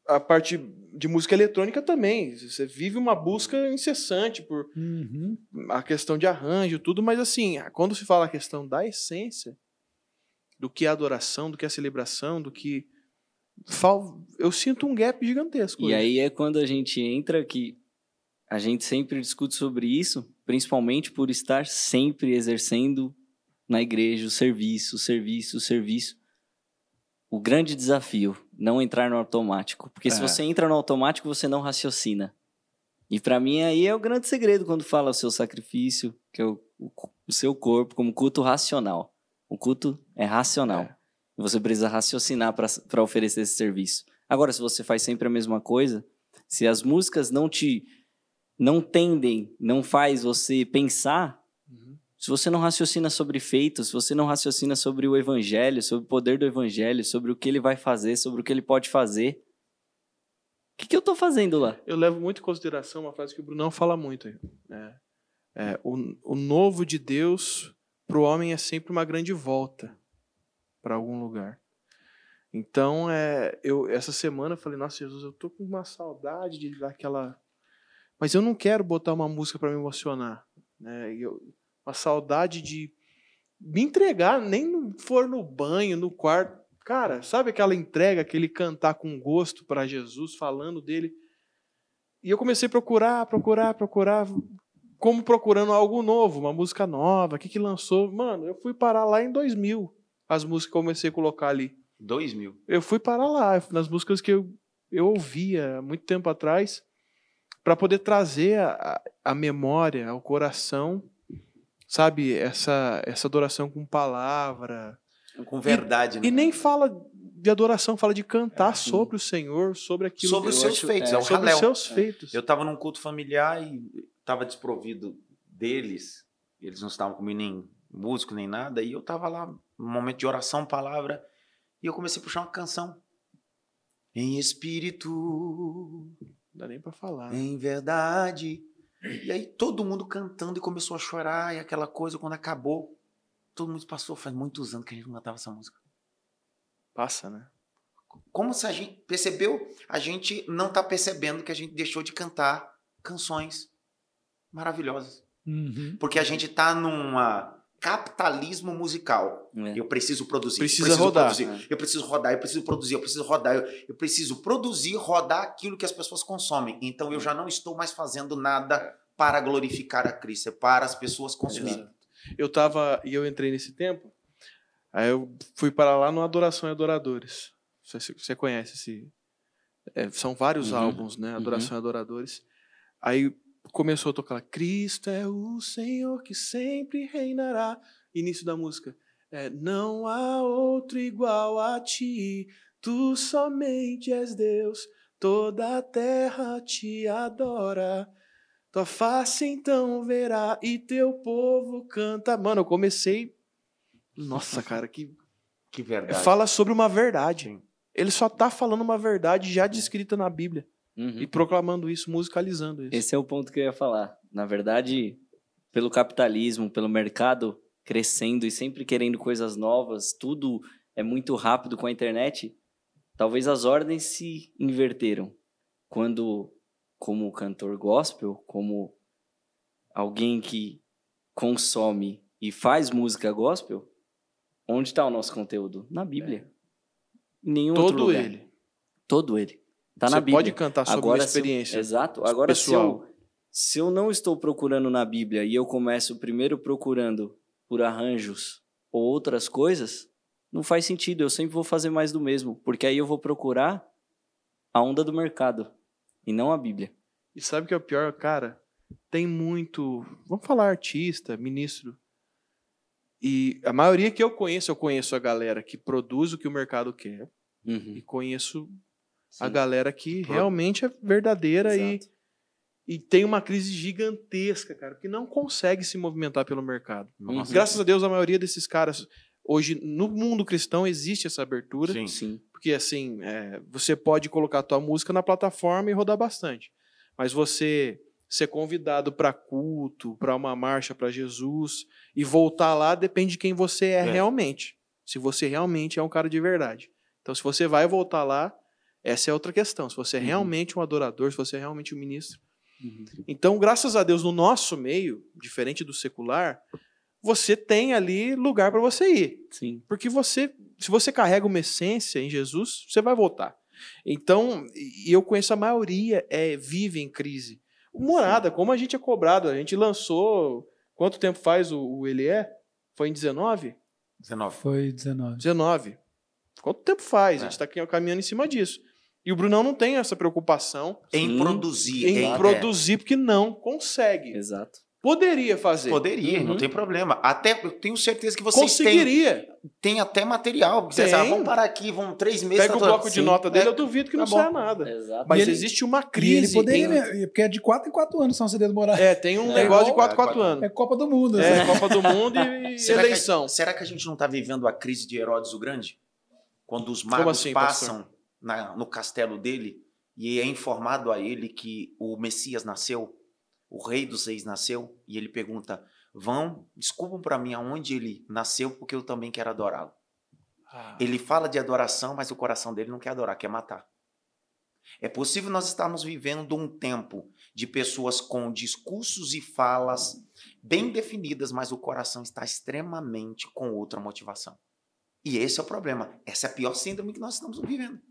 A parte de música eletrônica também. Você vive uma busca incessante por Uhum. a questão de arranjo, tudo, mas assim, quando se fala a questão da essência, do que é adoração, do que é celebração, do que. Eu sinto um gap gigantesco. E hoje. aí é quando a gente entra que a gente sempre discute sobre isso, principalmente por estar sempre exercendo na igreja o serviço, o serviço, o serviço. O grande desafio, não entrar no automático. Porque se É. você entra no automático, você não raciocina. E pra mim aí é o grande segredo quando fala o seu sacrifício, que é o, o, o seu corpo, como culto racional. O culto é racional. É. Você precisa raciocinar para oferecer esse serviço. Agora, se você faz sempre a mesma coisa, se as músicas não te não tendem, não faz você pensar, Uhum. se você não raciocina sobre feitos, se você não raciocina sobre o evangelho, sobre o poder do evangelho, sobre o que ele vai fazer, sobre o que ele pode fazer, o que, que eu tô fazendo lá? Eu levo muito em consideração uma frase que o Brunão fala muito. aí. É, o, o novo de Deus pro homem é sempre uma grande volta para algum lugar. Então, é, eu essa semana eu falei, nossa Jesus, eu tô com uma saudade de daquela Mas eu não quero botar uma música para me emocionar. Né? Eu, uma saudade de me entregar, nem for no banho, no quarto. Cara, sabe aquela entrega, aquele cantar com gosto para Jesus, falando dele? E eu comecei a procurar, procurar, procurar, como procurando algo novo, uma música nova, o que, que lançou. Mano, eu fui parar lá em 2000, as músicas que eu comecei a colocar ali. 2000. Eu fui parar lá, nas músicas que eu, eu ouvia muito tempo atrás, para poder trazer a, a memória, ao coração, sabe, essa, essa adoração com palavra. Com verdade, e, né? E nem fala de adoração, fala de cantar é, sobre o Senhor, sobre aquilo sobre os seus feitos, é, é sobre os seus feitos. Eu estava num culto familiar e estava desprovido deles, eles não estavam comigo nem músico nem nada, e eu estava lá, num momento de oração, palavra, e eu comecei a puxar uma canção. Em espírito. Não dá nem para falar. Em verdade. E aí todo mundo cantando e começou a chorar, e aquela coisa, quando acabou, todo mundo passou, faz muitos anos que a gente não cantava essa música. Passa, né? Como se a gente percebeu, a gente não está percebendo que a gente deixou de cantar canções maravilhosas. Uhum. Porque a gente está numa capitalismo musical. É. Eu preciso produzir. Precisa eu preciso rodar. Produzir, é. Eu preciso rodar, eu preciso produzir, eu preciso rodar, eu, eu, preciso produzir, rodar aquilo que as pessoas consomem. Então eu já não estou mais fazendo nada para glorificar a Cristo, é para as pessoas consumirem. Eu tava e eu entrei nesse tempo. Aí eu fui para lá no Adoração e Adoradores. Você, você conhece esse é, são vários uhum. álbuns, né? Adoração uhum. e Adoradores. Aí começou a tocar Cristo é o Senhor que sempre reinará. Início da música. É, não há outro igual a ti, tu somente és Deus, toda a terra te adora. Tua face então verá e teu povo canta. Mano, eu comecei. Nossa, cara, que. Que verdade. Fala sobre uma verdade. Ele só tá falando uma verdade já descrita na Bíblia. Uhum. E proclamando isso, musicalizando isso. Esse é o ponto que eu ia falar. Na verdade, pelo capitalismo, pelo mercado crescendo e sempre querendo coisas novas, tudo é muito rápido com a internet, talvez as ordens se inverteram. Quando, como cantor gospel, como alguém que consome e faz música gospel, onde está o nosso conteúdo? Na Bíblia. Em nenhum Todo outro lugar. ele. Todo ele. Tá Você na Bíblia. pode cantar sobre Agora, uma experiência. Eu, exato. Agora, pessoal. se eu, se eu não estou procurando na Bíblia e eu começo primeiro procurando por arranjos ou outras coisas, não faz sentido. Eu sempre vou fazer mais do mesmo, porque aí eu vou procurar a onda do mercado e não a Bíblia. E sabe o que é o pior, cara? Tem muito. Vamos falar artista, ministro. E a maioria que eu conheço, eu conheço a galera que produz o que o mercado quer. Uhum. E conheço Sim. a galera que realmente é verdadeira e, e tem uma crise gigantesca, cara, que não consegue se movimentar pelo mercado. Nossa. Graças a Deus, a maioria desses caras, hoje, no mundo cristão, existe essa abertura. Sim. Sim. Porque, assim, é, você pode colocar a tua música na plataforma e rodar bastante. Mas você ser convidado para culto, para uma marcha para Jesus e voltar lá depende de quem você é, É. realmente. Se você realmente é um cara de verdade. Então, se você vai voltar lá, essa é outra questão. Se você é Uhum. realmente um adorador, se você é realmente um ministro. Uhum. Então, graças a Deus, no nosso meio, diferente do secular, você tem ali lugar para você ir. Sim. Porque você, se você carrega uma essência em Jesus, você vai voltar. Então, e eu conheço a maioria, é, vive em crise. Morada, como a gente é cobrado, a gente lançou. Quanto tempo faz o, o Ele é? Foi em 19? 19. Foi 19. 19. Quanto tempo faz? É. A gente está caminhando em cima disso. E o Brunão não tem essa preocupação Em produzir. em em- produzir, porque não consegue. Exato. Poderia é, fazer. poderia, Uhum. não tem problema. Até eu tenho certeza que vocês Conseguiria. têm até material. Porque Vocês Tem. ah, vamos parar aqui, vão três meses. Pega o tá- bloco de Sim. nota dele, É, eu duvido que tá não bom. saia nada. Exato. Mas ele- existe uma ele crise. poderia, em- mesmo, porque é de 4 em 4 anos são CD do Moraes. É, tem um É negócio de igual- 4 4 é, anos. É Copa do Mundo. É, né? Copa do Mundo e Será que, eleição. a, será que a gente não está vivendo a crise de Herodes o Grande? Quando os magos assim, passam na- no castelo dele e é informado a ele que o Messias nasceu, o rei dos reis nasceu, e ele pergunta: Vão, desculpam para mim aonde ele nasceu, porque eu também quero adorá-lo. Ah, Ele fala de adoração, mas o coração dele não quer adorar, quer matar. É possível nós estarmos vivendo um tempo de pessoas com discursos e falas bem definidas, mas o coração está extremamente com outra motivação. E esse é o problema. Essa é a pior síndrome que nós estamos vivendo.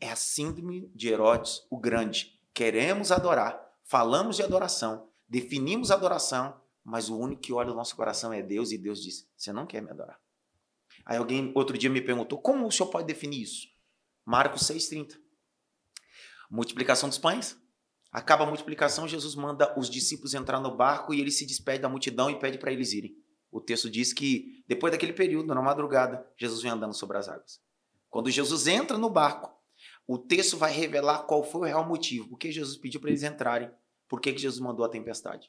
É a síndrome de Herodes, o Grande. Queremos adorar, falamos de adoração, definimos adoração, mas o único que olha o nosso coração é Deus e Deus diz: Você não quer me adorar. Aí alguém outro dia me perguntou: Como o senhor pode definir isso? Marcos 6,30. Multiplicação dos pães. Acaba a multiplicação, Jesus manda os discípulos entrar no barco e ele se despede da multidão e pede para eles irem. O texto diz que, depois daquele período, na madrugada, Jesus vem andando sobre as águas. Quando Jesus entra no barco, o texto vai revelar qual foi o real motivo. Por que Jesus pediu para eles entrarem? Por que, Jesus mandou a tempestade?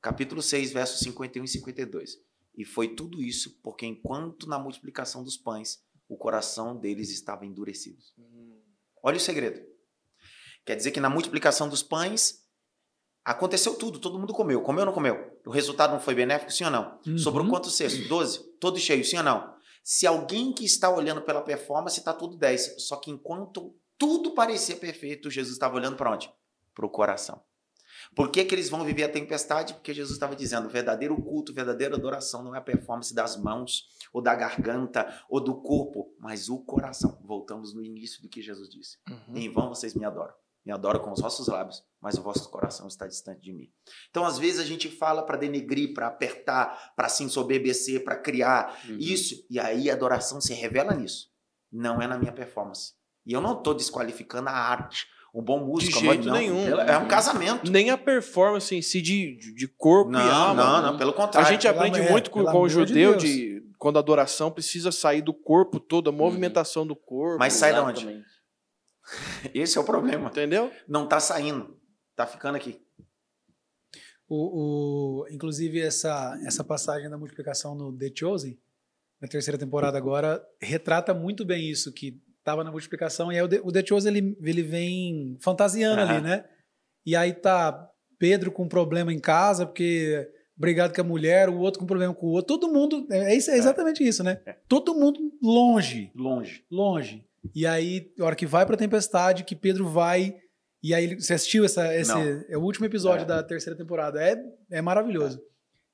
Capítulo 6, versos 51 e 52. E foi tudo isso porque, enquanto na multiplicação dos pães, o coração deles estava endurecido. Olha o segredo. Quer dizer que na multiplicação dos pães aconteceu tudo, todo mundo comeu. Comeu ou não comeu? O resultado não foi benéfico, sim ou não? Uhum. Sobrou quantos cestos? Doze? Todo cheio, sim ou não? Se alguém que está olhando pela performance, está tudo 10. Só que enquanto tudo parecia perfeito, Jesus estava olhando para onde? Para o coração. Por que, que eles vão viver a tempestade? Porque Jesus estava dizendo: verdadeiro culto, verdadeira adoração não é a performance das mãos, ou da garganta, ou do corpo, mas o coração. Voltamos no início do que Jesus disse. Uhum. Em vão vocês me adoram. Me adoram com os vossos lábios, mas o vosso coração está distante de mim. Então, às vezes, a gente fala para denegrir, para apertar, para se ensoberbecer, para criar Uhum. isso. E aí a adoração se revela nisso. Não é na minha performance. E eu não estou desqualificando a arte. Um bom músico, De mas jeito não. nenhum. É um casamento. Nem a performance em si de, de- de corpo e Não, alma. não, não, pelo A contrário. gente pelo aprende amor- muito com, com o de judeu Deus. de, quando a adoração precisa sair do corpo todo, a movimentação do corpo. Mas sai da onde? Esse é o problema. Entendeu? Não tá saindo. Tá ficando aqui. O, o- inclusive, essa, essa passagem da multiplicação no The Chosen, na terceira temporada agora, retrata muito bem isso, que estava na multiplicação, e aí o The, o The Chosen, ele, ele vem fantasiando ali, né? E aí tá Pedro com problema em casa, porque brigado com a mulher, o outro com problema com o outro, todo mundo, é, isso, é exatamente isso, né? É. Todo mundo longe, Longe. longe. E aí, a hora que vai pra tempestade, que Pedro vai. E aí, você assistiu essa, esse. Não. É o último episódio É. da terceira temporada. É, é maravilhoso.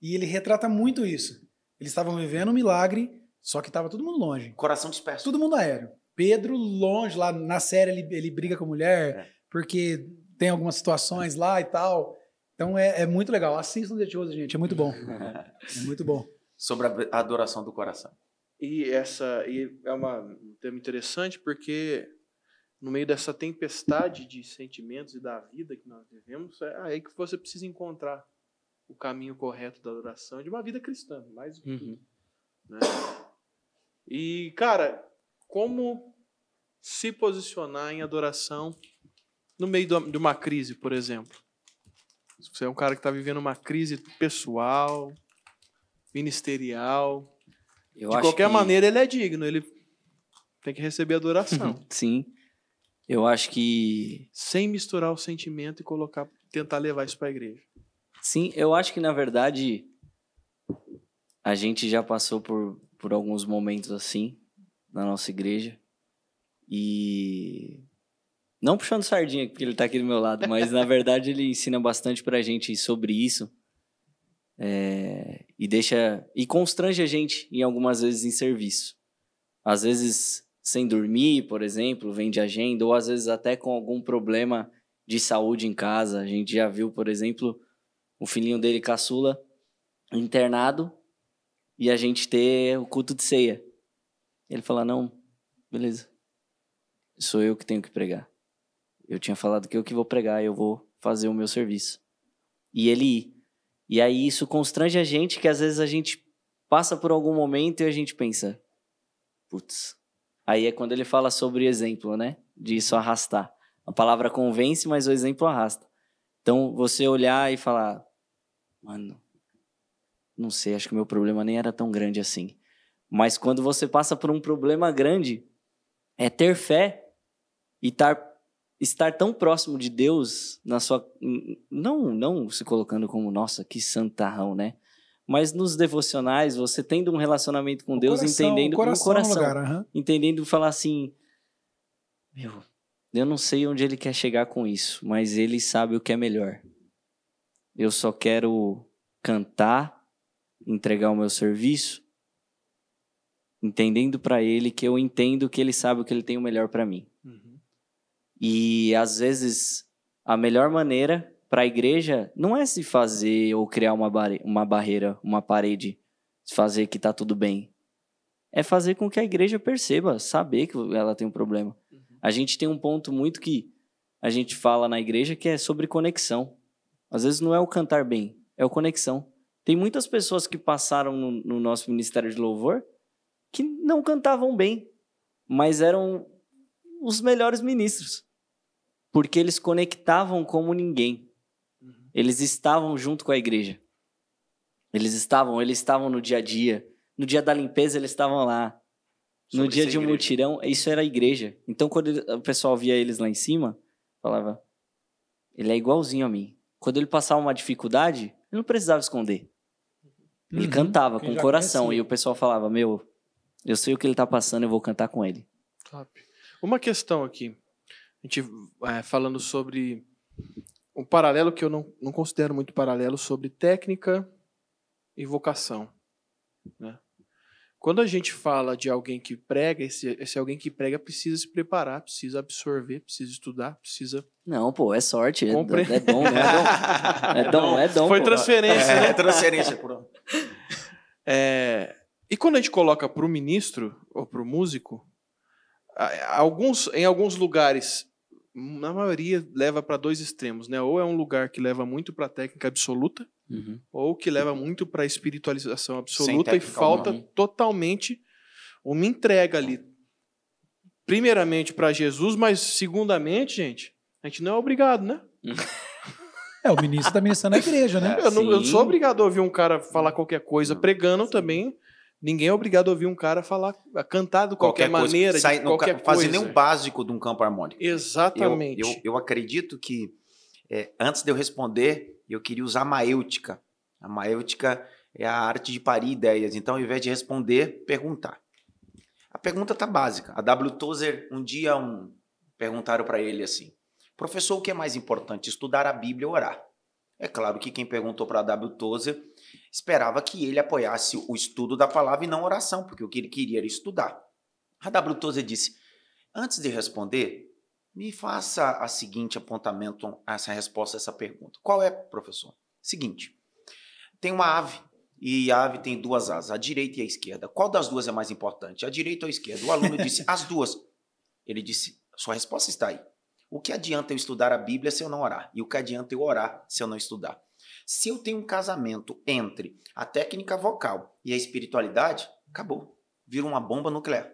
E ele retrata muito isso. Eles estavam vivendo um milagre, só que tava todo mundo longe. Coração disperso. Todo mundo aéreo. Pedro longe, lá na série ele, ele briga com a mulher, É. porque tem algumas situações lá e tal. Então é, é muito legal. Assistam The Chosen, gente. É muito bom. É muito bom. Sobre a adoração do coração. E essa e é uma, um tema interessante porque no meio dessa tempestade de sentimentos e da vida que nós vivemos, é aí que você precisa encontrar o caminho correto da adoração e de uma vida cristã, mais do que tudo, Uhum. né? E, cara, como se posicionar em adoração no meio de uma crise, por exemplo? Se você é um cara que está vivendo uma crise pessoal, ministerial, Eu de qualquer que- maneira, ele é digno, ele tem que receber adoração. Sim. Eu acho que. sem misturar o sentimento e colocar, tentar levar isso para a igreja. Sim, eu acho que na verdade a gente já passou por, por alguns momentos assim na nossa igreja. E. Não puxando sardinha, porque ele tá aqui do meu lado, mas na verdade ele ensina bastante pra gente sobre isso. É, e deixa. E constrange a gente em algumas vezes em serviço. Às vezes sem dormir, por exemplo, vem de agenda, ou às vezes até com algum problema de saúde em casa. A gente já viu, por exemplo, o filhinho dele, caçula, internado, e a gente ter o culto de ceia. Ele fala: Não, beleza, sou eu que tenho que pregar. Eu tinha falado que eu que vou pregar, eu vou fazer o meu serviço. E ele ir. E aí isso constrange a gente, que às vezes a gente passa por algum momento e a gente pensa: Putz. Aí é quando ele fala sobre exemplo, né? De isso arrastar. A palavra convence, mas o exemplo arrasta. Então, você olhar e falar, mano, não sei, acho que meu problema nem era tão grande assim. Mas quando você passa por um problema grande, é ter fé e tar, estar tão próximo de Deus na sua. Não, não se colocando como, nossa, que santarrão, né? Mas nos devocionais, você tendo um relacionamento com Deus, Coração, entendendo o coração, no coração lugar. aham. entendendo falar assim, meu, Eu não sei onde ele quer chegar com isso, mas ele sabe o que é melhor. Eu só quero cantar, entregar o meu serviço, entendendo para ele que eu entendo que ele sabe o que ele tem o melhor para mim. Uhum. E às vezes a melhor maneira para a igreja não é se fazer ou criar uma, uma barreira, uma parede, se fazer que tá tudo bem. É fazer com que a igreja perceba, saber que ela tem um problema. Uhum. A gente tem um ponto muito que a gente fala na igreja que é sobre conexão. Às vezes não é o cantar bem, é o conexão. Tem muitas pessoas que passaram no, no nosso ministério de louvor que não cantavam bem, mas eram os melhores ministros, porque eles conectavam como ninguém. Uhum. Eles estavam junto com a igreja. Eles estavam, eles estavam no dia a dia. No dia da limpeza eles estavam lá. Sobre no dia de um igreja. mutirão, isso era a igreja. Então quando o pessoal via eles lá em cima, falava: ele é igualzinho a mim. Quando ele passava uma dificuldade, ele não precisava esconder. Ele uhum, cantava com o coração e o pessoal falava: Meu, eu sei o que ele tá passando, eu vou cantar com ele. Top. Uma questão aqui. A gente é, falando sobre um paralelo que eu não, não considero muito paralelo sobre técnica e vocação. Né? Quando a gente fala de alguém que prega, esse, esse alguém que prega precisa se preparar, precisa absorver, precisa estudar, precisa. Não, pô, é sorte. É, Compre... é dom, é dom. É dom, é dom. Foi transferência, é, né? É transferência, por é, e quando a gente coloca para o ministro ou para o músico, alguns, em alguns lugares, na maioria, leva para dois extremos, né? Ou é um lugar que leva muito para a técnica absoluta, uhum. ou que leva muito para a espiritualização absoluta e falta não. totalmente uma entrega ali. Primeiramente para Jesus, mas segundamente, gente, a gente não é obrigado, né? É, o ministro está ministrando na igreja, né? Eu, não, eu, sou obrigado a ouvir um cara falar qualquer coisa pregando também. Ninguém é obrigado a ouvir um cara falar, a cantar de qualquer, qualquer maneira, coisa, sai, de qualquer coisa. Fazer nem o básico de um campo harmônico. Exatamente. Eu, eu, eu acredito que, é, antes de eu responder, eu queria usar a maêutica. A maêutica é a arte de parir ideias. Então, ao invés de responder, perguntar. A pergunta tá básica. A W. Tozer, um dia, um, perguntaram para ele assim, professor, o que é mais importante, estudar a Bíblia ou orar? É claro que quem perguntou para a W. Tozer esperava que ele apoiasse o estudo da palavra e não oração, porque o que ele queria era estudar. A W. Tozer disse: Antes de responder, me faça a seguinte apontamento, essa resposta a essa pergunta. Qual é, professor? Seguinte: tem uma ave e a ave tem duas asas, a direita e a esquerda. Qual das duas é mais importante? A direita ou a esquerda? O aluno disse: as duas. Ele disse: sua resposta está aí. O que adianta eu estudar a Bíblia se eu não orar? E o que adianta eu orar se eu não estudar? Se eu tenho um casamento entre a técnica vocal e a espiritualidade, acabou. Vira uma bomba nuclear.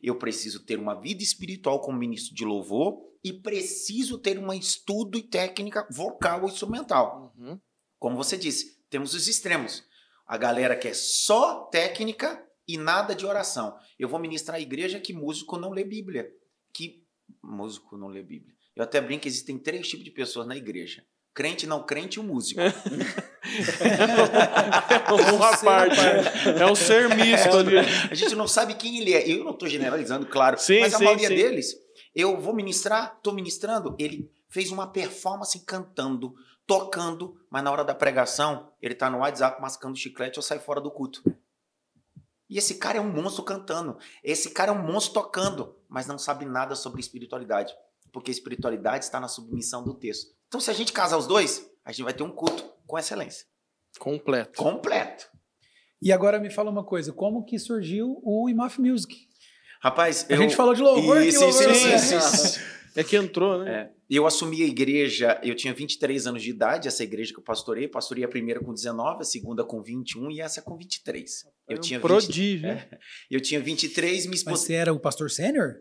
Eu preciso ter uma vida espiritual como ministro de louvor e preciso ter um estudo e técnica vocal ou instrumental. Uhum. Como você disse, temos os extremos. A galera quer só técnica e nada de oração. Eu vou ministrar a igreja que músico não lê Bíblia. Que músico não lê Bíblia. Eu até brinco que existem três tipos de pessoas na igreja crente, não crente e o músico. é uma parte. É um ser misto ali. A gente não sabe quem ele é. Eu não estou generalizando, claro. Sim, mas a sim, maioria sim. deles, eu vou ministrar, estou ministrando, ele fez uma performance cantando, tocando, mas na hora da pregação, ele está no WhatsApp mascando chiclete ou sai fora do culto. E esse cara é um monstro cantando. Esse cara é um monstro tocando, mas não sabe nada sobre espiritualidade. Porque a espiritualidade está na submissão do texto. Então, se a gente casar os dois, a gente vai ter um culto com excelência. Completo. Completo. E agora me fala uma coisa, como que surgiu o IMAF Music? Rapaz, a eu... gente falou de louvor, isso, que louvor isso, isso, isso, É que entrou, né? É. Eu assumi a igreja, eu tinha 23 anos de idade, essa igreja que eu pastorei, pastorei a primeira com 19, a segunda com 21 e essa com 23. Eu é um tinha prodígio. 20, é, eu tinha 23, me esposa... Mas você era o pastor sênior?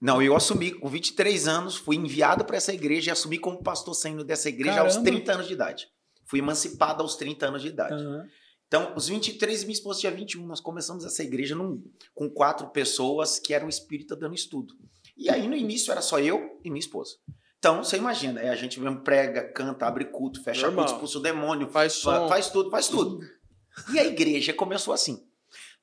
Não, eu assumi com 23 anos, fui enviado para essa igreja e assumi como pastor saindo dessa igreja Caramba. aos 30 anos de idade. Fui emancipado aos 30 anos de idade. Uhum. Então, os 23 e minha esposa tinha 21. Nós começamos essa igreja num, com quatro pessoas que eram espírita dando estudo. E aí, no início, era só eu e minha esposa. Então, você imagina, é, a gente mesmo prega, canta, abre culto, fecha Normal. culto, expulsa o demônio, faz, som. faz tudo, faz tudo. E a igreja começou assim.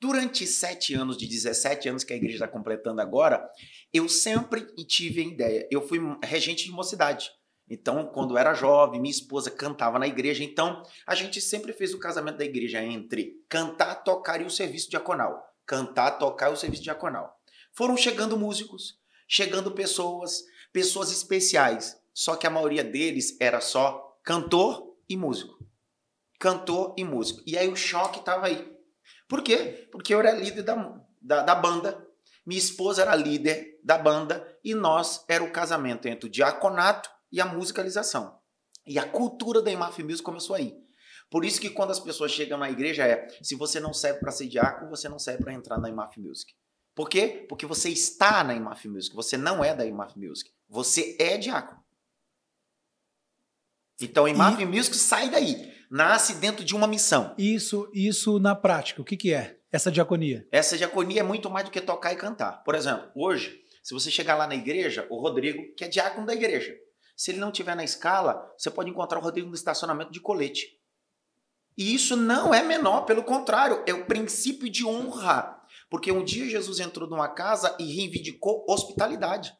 Durante sete anos, de 17 anos que a igreja está completando agora, eu sempre tive a ideia. Eu fui regente de mocidade. Então, quando era jovem, minha esposa cantava na igreja. Então, a gente sempre fez o casamento da igreja entre cantar, tocar e o serviço diaconal. Cantar, tocar e o serviço diaconal. Foram chegando músicos, chegando pessoas, pessoas especiais. Só que a maioria deles era só cantor e músico. Cantor e músico. E aí o choque estava aí. Por quê? Porque eu era líder da, da, da banda, minha esposa era líder da banda e nós era o casamento entre o diaconato e a musicalização. E a cultura da Imaf Music começou aí. Por isso que quando as pessoas chegam na igreja é, se você não serve para ser diácono, você não serve para entrar na Imaf Music. Por quê? Porque você está na Imaf Music, você não é da Imaf Music. Você é diácono. Então, Imaf e... Music sai daí, nasce dentro de uma missão. Isso, isso na prática, o que, que é essa diaconia? Essa diaconia é muito mais do que tocar e cantar. Por exemplo, hoje, se você chegar lá na igreja, o Rodrigo, que é diácono da igreja, se ele não tiver na escala, você pode encontrar o Rodrigo no estacionamento de colete. E isso não é menor, pelo contrário, é o princípio de honra. Porque um dia Jesus entrou numa casa e reivindicou hospitalidade.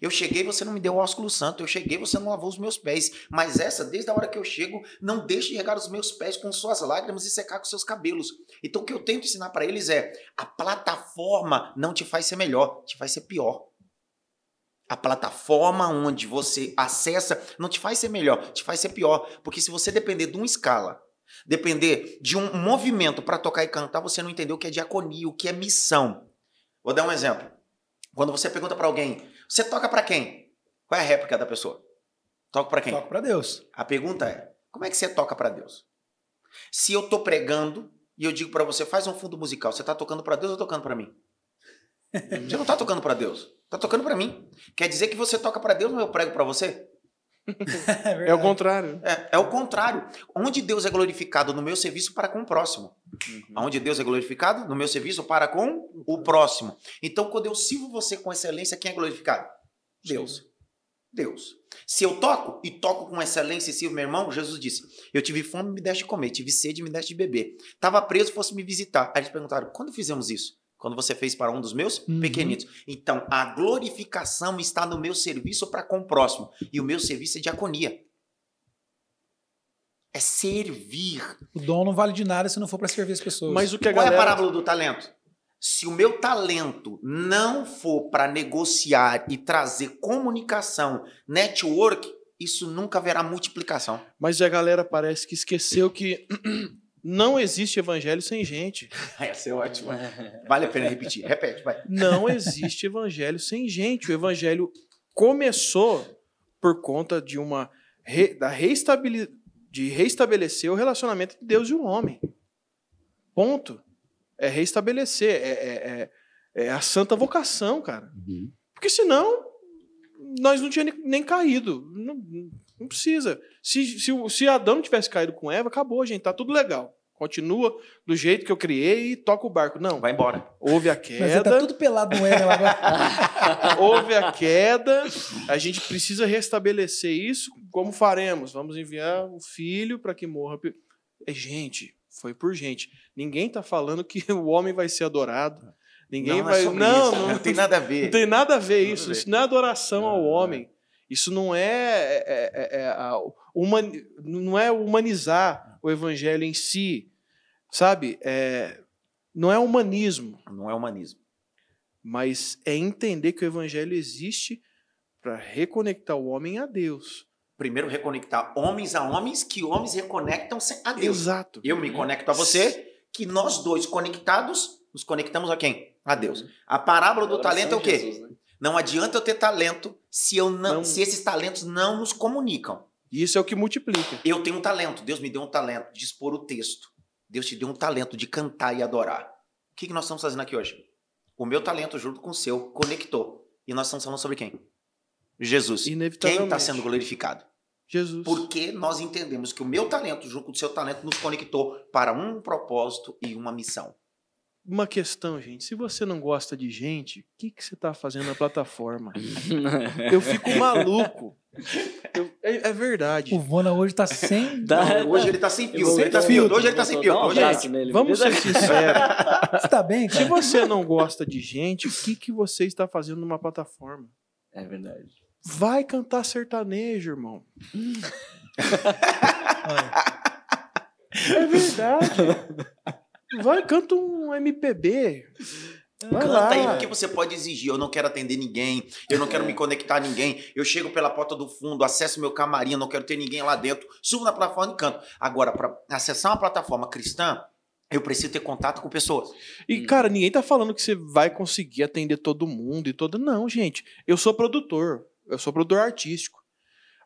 Eu cheguei, você não me deu o ósculo santo. Eu cheguei, você não lavou os meus pés. Mas essa, desde a hora que eu chego, não deixe de regar os meus pés com suas lágrimas e secar com seus cabelos. Então, o que eu tento ensinar para eles é: a plataforma não te faz ser melhor, te faz ser pior. A plataforma onde você acessa não te faz ser melhor, te faz ser pior. Porque se você depender de uma escala, depender de um movimento para tocar e cantar, você não entendeu o que é diaconia, o que é missão. Vou dar um exemplo. Quando você pergunta para alguém, você toca para quem? Qual é a réplica da pessoa? Toca para quem? Toca para Deus. A pergunta é: como é que você toca para Deus? Se eu tô pregando e eu digo para você, faz um fundo musical, você tá tocando para Deus ou tocando para mim? Você não tá tocando para Deus. Tá tocando para mim. Quer dizer que você toca para Deus, mas eu prego para você? é, é, o contrário. É, é, o contrário. Onde Deus é glorificado no meu serviço para com o próximo. Uhum. Onde Deus é glorificado no meu serviço para com o próximo. Então, quando eu sirvo você com excelência, quem é glorificado? Deus. Sim. Deus. Se eu toco e toco com excelência e sirvo meu irmão, Jesus disse: Eu tive fome, me deste de comer, tive sede, me deste de beber. Estava preso, fosse me visitar. Aí eles perguntaram: quando fizemos isso? Quando você fez para um dos meus uhum. pequenitos. Então, a glorificação está no meu serviço para com o próximo. E o meu serviço é diaconia. É servir. O dom não vale de nada se não for para servir as pessoas. Mas o que a Qual galera... é a parábola do talento? Se o meu talento não for para negociar e trazer comunicação, network, isso nunca haverá multiplicação. Mas a galera parece que esqueceu que Não existe evangelho sem gente. Essa é ótima. Vale a pena repetir. Repete, vai. Não existe evangelho sem gente. O evangelho começou por conta de uma re, da reestabele, de reestabelecer o relacionamento de Deus e o homem. Ponto. É reestabelecer. É, é, é, é a santa vocação, cara. Uhum. Porque senão nós não tínhamos nem caído. Não, não precisa. Se, se, se Adão não tivesse caído com Eva, acabou, gente. Tá tudo legal. Continua do jeito que eu criei e toca o barco. Não. Vai embora. Houve a queda. Mas você tá tudo pelado no Éden agora. Houve a queda. A gente precisa restabelecer isso. Como faremos? Vamos enviar o filho para que morra. É gente, foi por gente. Ninguém tá falando que o homem vai ser adorado. Ninguém não, vai. É não, não, não, tem nada a ver. Não tem nada a ver isso. A ver. Isso não é adoração ao homem. Isso não é, é, é, é a, uma, não é humanizar o evangelho em si, sabe? É, não é humanismo. Não é humanismo. Mas é entender que o evangelho existe para reconectar o homem a Deus. Primeiro, reconectar homens a homens, que homens reconectam a Deus. Exato. Eu me conecto a você, que nós dois conectados nos conectamos a quem? A Deus. A parábola do talento é o quê? Jesus, né? Não adianta eu ter talento se eu não, não, se esses talentos não nos comunicam. Isso é o que multiplica. Eu tenho um talento. Deus me deu um talento de expor o texto. Deus te deu um talento de cantar e adorar. O que, que nós estamos fazendo aqui hoje? O meu talento junto com o seu conectou. E nós estamos falando sobre quem? Jesus. Quem está sendo glorificado? Jesus. Porque nós entendemos que o meu talento junto com o seu talento nos conectou para um propósito e uma missão. Uma questão, gente. Se você não gosta de gente, o que, que você está fazendo na plataforma? eu fico maluco. Eu, é, é, verdade. O Vona hoje tá sem. Tá, hoje ele tá sem filtro. Ele tá Hoje ele tá sem filtro. Gente, nele, vamos ser sinceros. Você tá bem, cara? Se você não gosta de gente, o que, que você está fazendo numa plataforma? É verdade. Vai cantar sertanejo, irmão. é verdade. Vai, canta um MPB. Vai Canta lá. aí, porque você pode exigir. Eu não quero atender ninguém, eu não quero me conectar a ninguém. Eu chego pela porta do fundo, acesso meu camarim, eu não quero ter ninguém lá dentro. Subo na plataforma e canto. Agora, para acessar uma plataforma cristã, eu preciso ter contato com pessoas. E, hum. cara, ninguém tá falando que você vai conseguir atender todo mundo e todo. Não, gente. Eu sou produtor. Eu sou produtor artístico.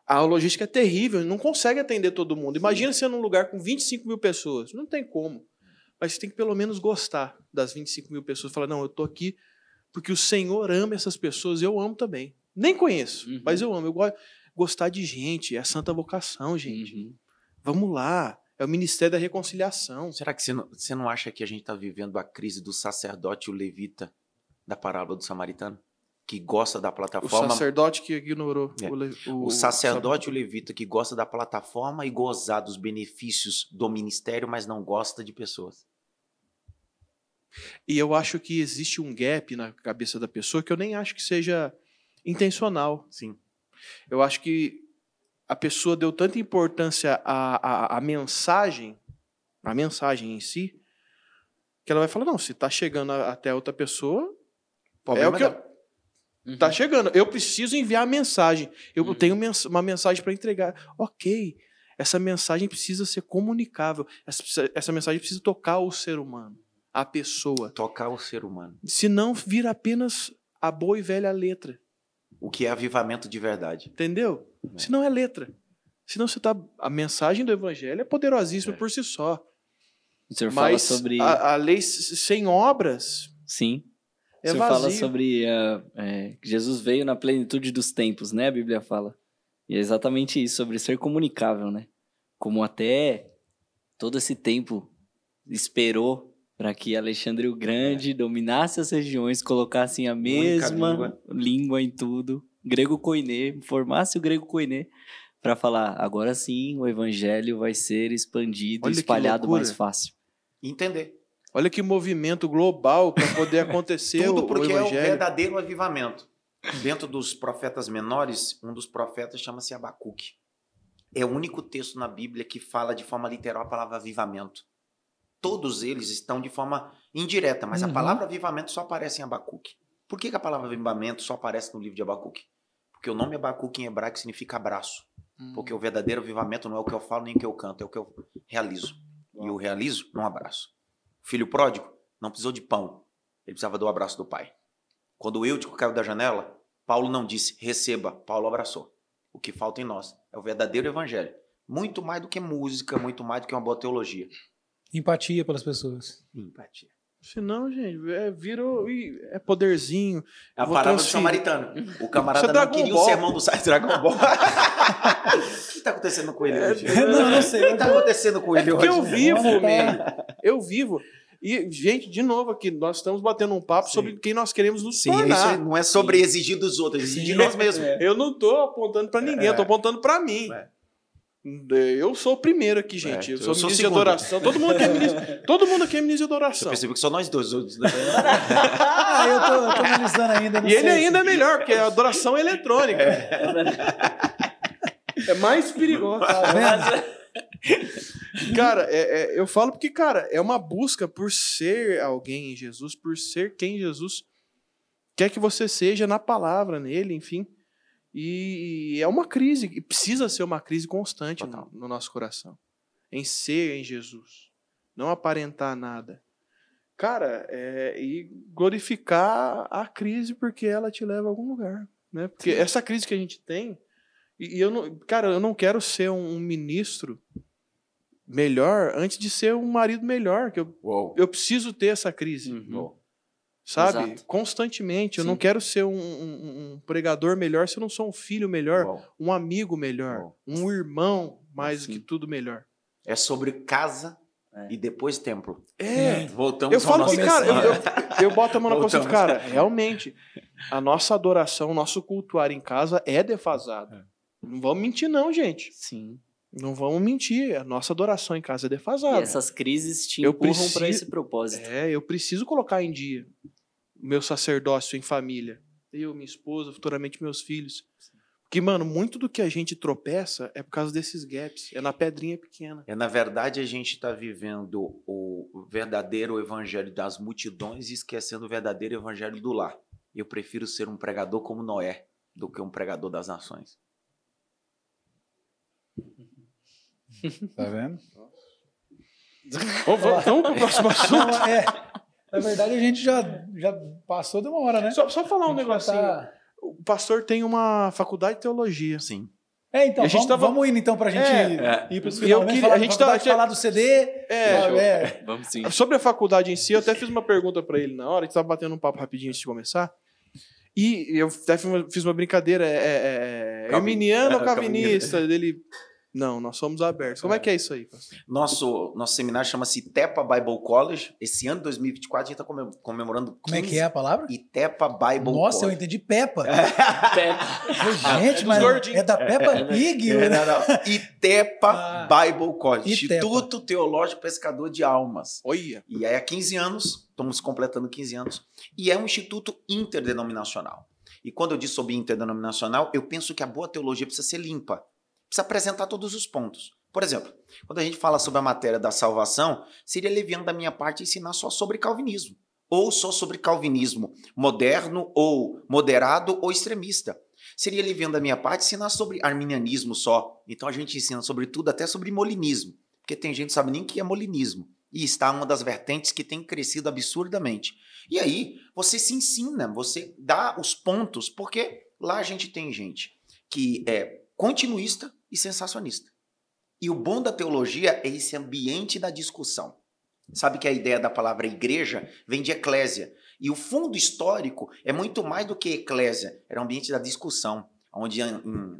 A logística é terrível, não consegue atender todo mundo. Imagina você num lugar com 25 mil pessoas. Não tem como mas você tem que pelo menos gostar das 25 mil pessoas. Falar, não, eu tô aqui porque o Senhor ama essas pessoas, eu amo também. Nem conheço, uhum. mas eu amo. Eu gosto gostar de gente, é a santa vocação, gente. Uhum. Vamos lá. É o ministério da reconciliação. Será que você não, você não acha que a gente está vivendo a crise do sacerdote e o levita da parábola do samaritano? Que gosta da plataforma. O sacerdote que ignorou. É. O, o, o, sacerdote e o levita que gosta da plataforma e gozar dos benefícios do ministério, mas não gosta de pessoas. E eu acho que existe um gap na cabeça da pessoa que eu nem acho que seja intencional. Sim. Eu acho que a pessoa deu tanta importância à, à, à mensagem, à mensagem em si, que ela vai falar: não, se está chegando até outra pessoa, é o que eu, Uhum. Tá chegando. Eu preciso enviar a mensagem. Eu uhum. tenho uma mensagem para entregar. Ok. Essa mensagem precisa ser comunicável. Essa, essa mensagem precisa tocar o ser humano a pessoa. Tocar o ser humano. Senão vira apenas a boa e velha letra. O que é avivamento de verdade. Entendeu? É. Senão é letra. Senão você tá. A mensagem do evangelho é poderosíssima é. por si só. O senhor Mas fala sobre. A, a lei sem obras. Sim. É o senhor vazio. fala sobre uh, é, que Jesus veio na plenitude dos tempos, né? A Bíblia fala. E é exatamente isso, sobre ser comunicável, né? Como até todo esse tempo esperou para que Alexandre o Grande é. dominasse as regiões, colocasse a mesma língua. língua. em tudo, grego koiné, formasse o grego koiné, para falar, agora sim o evangelho vai ser expandido, Olha espalhado mais fácil. Entender. Olha que movimento global para poder acontecer Tudo porque o é o verdadeiro avivamento. Dentro dos profetas menores, um dos profetas chama-se Abacuque. É o único texto na Bíblia que fala de forma literal a palavra avivamento todos eles estão de forma indireta, mas uhum. a palavra avivamento só aparece em Abacuque. Por que, que, a palavra avivamento só aparece no livro de Abacuque? Porque o nome Abacuque em hebraico significa abraço. Uhum. Porque o verdadeiro avivamento não é o que eu falo nem o que eu canto, é o que eu realizo. Uhum. E eu realizo num abraço. O filho pródigo não precisou de pão, ele precisava do abraço do pai. Quando o Eutico caiu da janela, Paulo não disse receba, Paulo abraçou. O que falta em nós é o verdadeiro evangelho. Muito mais do que música, muito mais do que uma boa teologia. Empatia pelas pessoas. Empatia. Não, gente, é, virou. É poderzinho. É a palavra do samaritano. O camarada é não queria Ball. o sermão do Dragon Ball. o que está acontecendo com ele é, hoje? Não, não sei. O que está acontecendo com ele é hoje? eu vivo, man. Eu vivo. E, gente, de novo aqui, nós estamos batendo um papo Sim. sobre quem nós queremos nos Sim, tornar. Isso não é sobre Sim. exigir dos outros, é exigir de nós mesmos. É. Eu não estou apontando para ninguém, eu estou apontando para mim. É. Eu sou o primeiro aqui, gente. É, eu sou, eu sou ministro de adoração. Todo mundo aqui é ministro, todo mundo aqui é ministro de adoração. Eu percebi que só nós dois. ah, eu tô, eu tô analisando ainda. E ele ainda é melhor, porque a adoração é eletrônica. É, é mais perigoso. Tá cara, é, é, eu falo porque, cara, é uma busca por ser alguém em Jesus, por ser quem Jesus quer que você seja na palavra, nele, enfim. E é uma crise, e precisa ser uma crise constante no, no, nosso coração. Em ser em Jesus. Não aparentar nada. Cara, é, e glorificar a crise porque ela te leva a algum lugar. Né? Porque Sim. essa crise que a gente tem. E, e, eu não, cara, eu não quero ser um, um ministro melhor antes de ser um marido melhor. Que eu, eu preciso ter essa crise. Uhum. Sabe? Exato. Constantemente. Sim. Eu não quero ser um, um, um, pregador melhor se eu não sou um filho melhor, Uou. um amigo melhor, Uou. um irmão mais do que tudo melhor. É sobre casa É. E depois templo. É. Voltamos eu falo que, cara, eu, eu, eu, boto a mão na consciência, cara, realmente, a nossa adoração, o nosso cultuar em casa é defasado. É. Não vamos mentir, não, gente. Sim. Não vamos mentir, a nossa adoração em casa é defasada. E essas crises te eu empurram preciso... para esse propósito. É, eu preciso colocar em dia meu sacerdócio em família. Eu, minha esposa, futuramente meus filhos. Porque, mano, muito do que a gente tropeça é por causa desses gaps. É na pedrinha pequena. É, na verdade, a gente está vivendo o verdadeiro evangelho das multidões e esquecendo o verdadeiro evangelho do lar. Eu prefiro ser um pregador como Noé do que um pregador das nações. Tá vendo? vamos, vamos pro próximo assunto. Não, é, na verdade, a gente já, já passou de uma hora, né? Só, só falar um negocinho. Tá... O pastor tem uma faculdade de teologia. Sim. É, então, vamos, tava... vamos indo então pra gente é, ir pros final, né? Falar, a gente tava falar do CD. É, é, vamos sim. Sobre a faculdade em si, eu até fiz uma pergunta para ele na hora, a gente tava batendo um papo rapidinho antes de começar. E eu até fiz uma brincadeira, é, é, é Arminiano ou calvinista? Dele, não, nós somos abertos. Como é, é que é isso aí, pastor? Nosso, nosso seminário chama-se Itepa Bible College. Esse ano, 2024, a gente está comemorando. Como é que é a palavra? Itepa Bible Nossa, College. eu entendi Peppa. Peppa. Gente, é mas é da Peppa é, Pig? É, não, não. Itepa ah, Bible College. Itepa. Instituto Teológico Pescador de Almas. Olha. E aí, há 15 anos, estamos completando 15 anos. E é um instituto interdenominacional. E quando eu digo sobre interdenominacional, eu penso que a boa teologia precisa ser limpa precisa apresentar todos os pontos. Por exemplo, quando a gente fala sobre a matéria da salvação, seria leviano da minha parte ensinar só sobre calvinismo. Ou só sobre calvinismo moderno, ou moderado, ou extremista. Seria leviano da minha parte ensinar sobre arminianismo só. Então a gente ensina sobre tudo, até sobre molinismo. Porque tem gente que sabe nem o que é molinismo. E está uma das vertentes que tem crescido absurdamente. E aí, você se ensina, você dá os pontos, porque lá a gente tem gente que é continuista e sensacionista. E o bom da teologia é esse ambiente da discussão. Sabe que a ideia da palavra igreja vem de eclésia. E o fundo histórico é muito mais do que eclésia, era um ambiente da discussão, onde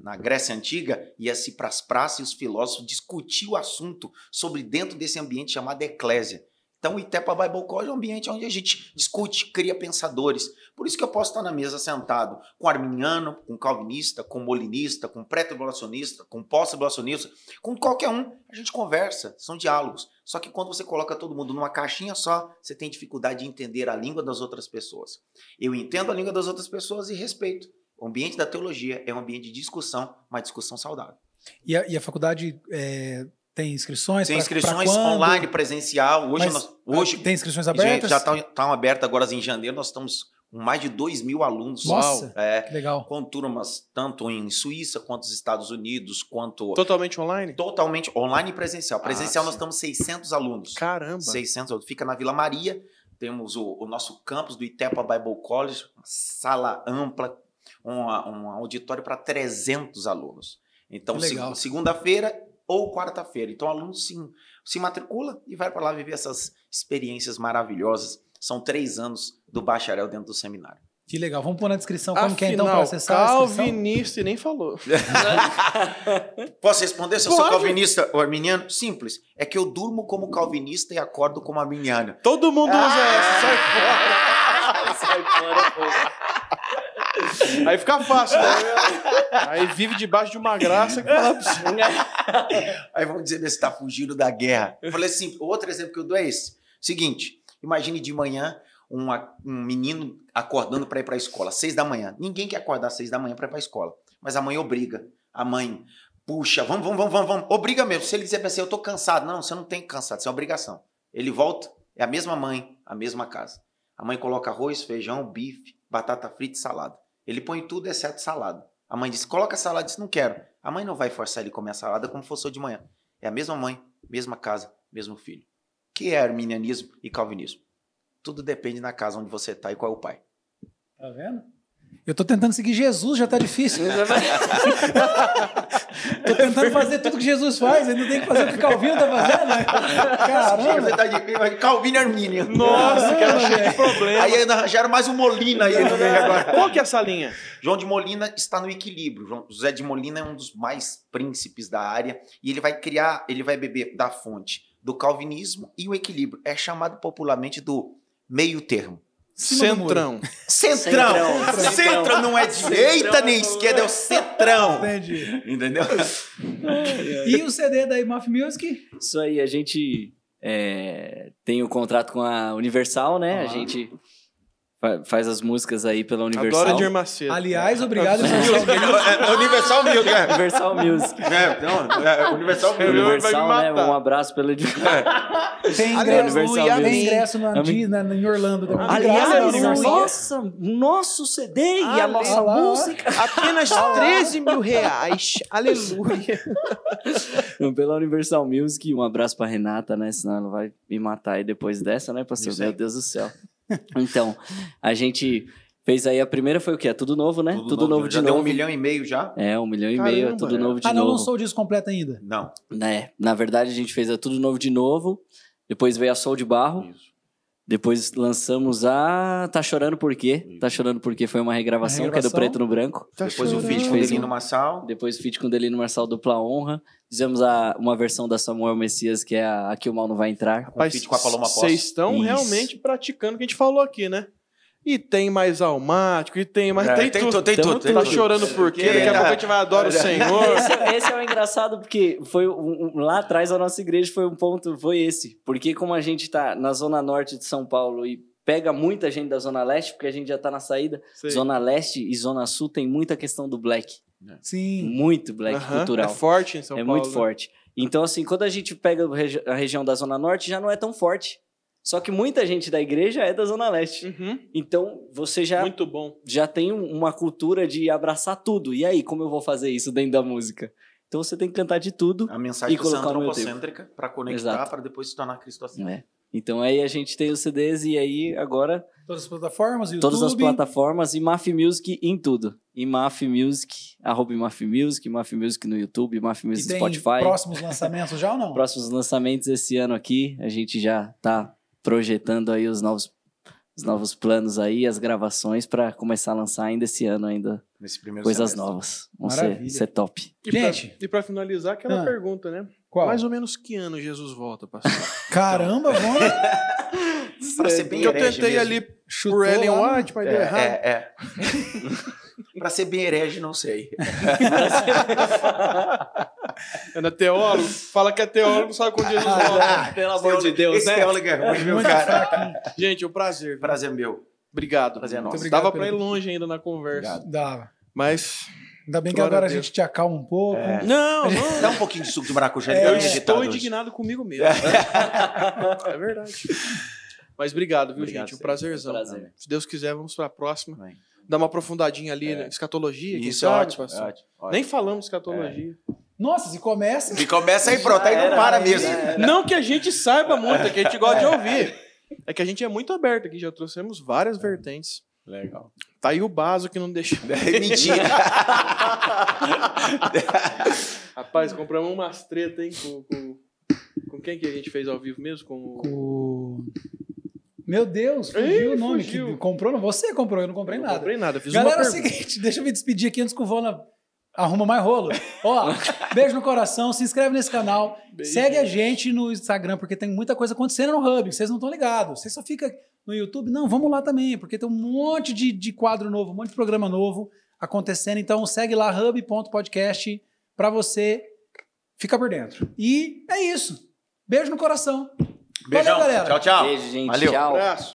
na Grécia Antiga ia-se para as praças e os filósofos discutiam o assunto sobre dentro desse ambiente chamado eclésia. Então, o Itepa Bible College é um ambiente onde a gente discute, cria pensadores. Por isso que eu posso estar na mesa sentado com arminiano, com calvinista, com molinista, com pré-tribulacionista, com pós-tribulacionista, com qualquer um. A gente conversa, são diálogos. Só que quando você coloca todo mundo numa caixinha só, você tem dificuldade de entender a língua das outras pessoas. Eu entendo a língua das outras pessoas e respeito. O ambiente da teologia é um ambiente de discussão, uma discussão saudável. E a, e a faculdade é, tem inscrições? Tem inscrições online, presencial. Hoje, nós, hoje tem inscrições abertas? Já estão tá, abertas agora em janeiro. Nós estamos com mais de 2 mil alunos. Nossa, é, que legal. Com turmas tanto em Suíça quanto nos Estados Unidos, quanto... Totalmente online? Totalmente online e presencial. Ah, presencial ah, nós estamos 600 alunos. Caramba! 600 alunos. Fica na Vila Maria. Temos o, o nosso campus do Itepa Bible College, uma sala ampla, um, um auditório para 300 alunos. Então, segunda-feira ou quarta-feira. Então, o aluno se, se matricula e vai para lá viver essas experiências maravilhosas. São três anos do bacharel dentro do seminário. Que legal. Vamos pôr na descrição como Afinal, que é então para acessar calvinista e nem falou. Posso responder se eu sou calvinista ou arminiano? Simples. É que eu durmo como calvinista e acordo como arminiano. Todo mundo usa ah! essa. Sai fora. sai fora, pô. Aí fica fácil, né? Aí vive debaixo de uma graça que fala Aí vamos dizer, você está fugindo da guerra. Eu falei assim, outro exemplo que eu dou é esse. Seguinte, imagine de manhã um menino acordando para ir para a escola, seis da manhã. Ninguém quer acordar seis da manhã para ir para a escola. Mas a mãe obriga. A mãe, puxa, vamos, vamos, vamos, vamos. Obriga mesmo. Se ele dizer assim, eu tô cansado. Não, você não tem cansado, isso é obrigação. Ele volta, é a mesma mãe, a mesma casa. A mãe coloca arroz, feijão, bife, batata frita e salada. Ele põe tudo exceto salada. A mãe disse: coloca salada. Disse: não quero. A mãe não vai forçar ele a comer a salada como fosse de manhã. É a mesma mãe, mesma casa, mesmo filho. Que é arminianismo e calvinismo? Tudo depende da casa onde você está e qual é o pai. Tá vendo? Eu tô tentando seguir Jesus, já tá difícil. tô tentando fazer tudo que Jesus faz, ainda tem que fazer o que Calvino tá fazendo. Né? Caramba. Você tá de Calvino e Armínio. Nossa, que cheio de problema. Aí ainda arranjaram mais um Molina aí meio agora. Qual que é essa linha? João de Molina está no equilíbrio. João José de Molina é um dos mais príncipes da área e ele vai criar, ele vai beber da fonte do calvinismo e o equilíbrio. É chamado popularmente do meio termo. Centrão. Centrão. Centrão. Centro não é direita Centrão. nem esquerda, é o centrão. Entendi. Entendeu? E o CD da Imaf Music? Isso aí, a gente é, tem o contrato com a Universal, né? Ah. A gente faz as músicas aí pela Universal. Adoro Edir Macedo. Aliás, obrigado. É Universal Music. é. Universal Music. É, não, é Universal vai Universal, né? Um abraço pela Tem Aleluia, ingresso, amém. tem ingresso na. Disney, na- em Orlando também. De Aliás, Universal. nossa, nosso CD e a Ale- nossa música. Apenas 13 mil reais. Aleluia. Pela Universal Music, um abraço pra Renata, né? Senão ela vai me matar aí depois dessa, né, pastor? Meu. Deus do céu. Então, a gente fez aí a primeira foi o quê? É tudo novo, né? Tudo, novo, de já novo. deu um milhão e meio já? É, um milhão e meio, é Caramba, tudo é. novo de Ah, não novo. lançou o disco completo ainda. Não. né? Na verdade, a gente fez a Tudo Novo de Novo. Depois veio a Sol de Barro. Isso. Depois lançamos a Tá Chorando Por Quê? Tá Chorando Por Quê foi uma regravação, Uma que é do regravação. Preto no Branco. Tá Depois o chorando. feat com o Fez Delino um- Massal. Depois feat com Delino Marçal Dupla Honra. Fizemos a, uma versão da Samuel Messias, que é a Aqui o Mal Não Vai Entrar. Rapaz, feat com a Paloma. Vocês estão realmente praticando o que a gente falou aqui, né? E tem mais almático, e tem mais. É, tem, tem tudo. tudo, tem tudo. tem Tá tudo. chorando por quê? Que- Daqui a pouco a gente vai adora o Senhor. Esse, esse é o engraçado, porque foi um- um- lá atrás a nossa igreja foi um ponto, foi esse. Porque como a gente tá na zona norte de São Paulo e pega muita gente da zona leste, porque a gente já tá na saída, Sei. zona leste e zona sul tem muita questão do black. Sim. Muito black Aham, cultural. É forte em São é Paulo. muito né? forte. Então, assim, quando a gente pega a região da Zona Norte, já não é tão forte. Só que muita gente da igreja é da Zona Leste. Uhum. Então, você já, Muito bom. já tem um- uma cultura de abraçar tudo. E aí, como eu vou fazer isso dentro da música? Então, você tem que cantar de tudo. A mensagem E colocar antropocêntrica para conectar, para depois se tornar cristocêntrica. Né? Então, aí a gente tem os CDs e aí, agora, Todas as plataformas, YouTube. todas as plataformas e Maf Music em tudo. E Maf Music, arroba Maf Music, Maf Music no YouTube, Maf E Music tem no Spotify. próximos lançamentos já ou não? próximos lançamentos esse ano aqui. A gente já tá projetando aí os novos, os novos planos aí, as gravações para começar a lançar ainda esse ano ainda Nesse primeiro coisas semestre. novas. Vão ser, Maravilha. ser top. E Gente. Pra, e pra finalizar, aquela Ah. pergunta, né? Qual? Mais ou menos que ano Jesus volta, pastor? Caramba, vamos. Pra ser bem Porque eu herege tentei mesmo. ali Chutou por Ellen né? White, mas deu É, errado. é, é. pra ser bem herege, não sei. É na teólogo. Fala que é teólogo, sabe quando Jesus volta. Pelo Esse teólogo é ruim, meu Muito cara. Gente, é um prazer. viu? Prazer meu. Obrigado. Prazer é nosso. obrigado Dava pra ir longe ainda na conversa. Obrigado. Dava. Mas. Ainda bem que Glória agora a a, Deus. gente te acalma um pouco. É. Não, não. Dá um pouquinho de suco de maracujá. É, tá Eu estou agitado hoje. indignado comigo mesmo. é verdade. Mas obrigado, viu, Obrigado, gente? Um prazerzão. Prazer. Se Deus quiser, vamos pra próxima. Bem. Dar uma aprofundadinha ali É. na escatologia. Isso é sabe, ótimo. é ótimo. Nem falamos escatologia. Nossa, se começa. E começa aí, pronto. Aí não para aí mesmo. Não que a gente saiba muito, é que a gente gosta de ouvir. É que a gente é muito aberto aqui, já trouxemos várias vertentes. Legal. Tá aí o básico que não deixa. É mentira. Rapaz, compramos umas treta, hein? Com, com, com quem que a gente fez ao vivo mesmo? Com o. Meu Deus, fugiu Ih, o nome. fugiu. Que comprou? Você comprou, eu não comprei Não nada. comprei nada, fiz Galera, é o seguinte, deixa eu me despedir aqui antes que o Vona arruma mais rolo. Ó, beijo no coração, se inscreve nesse canal, Beijo. segue a gente no Instagram, porque tem muita coisa acontecendo no Hub, vocês não estão ligados. Vocês só ficam no YouTube, não, vamos lá também, porque tem um monte de, de quadro novo, um monte de programa novo acontecendo. Então segue lá, hub.podcast, pra você ficar por dentro. E é isso. Beijo no coração. Beijão. Valeu, galera. Tchau, tchau. Beijo, gente. Valeu. Tchau. Abraço.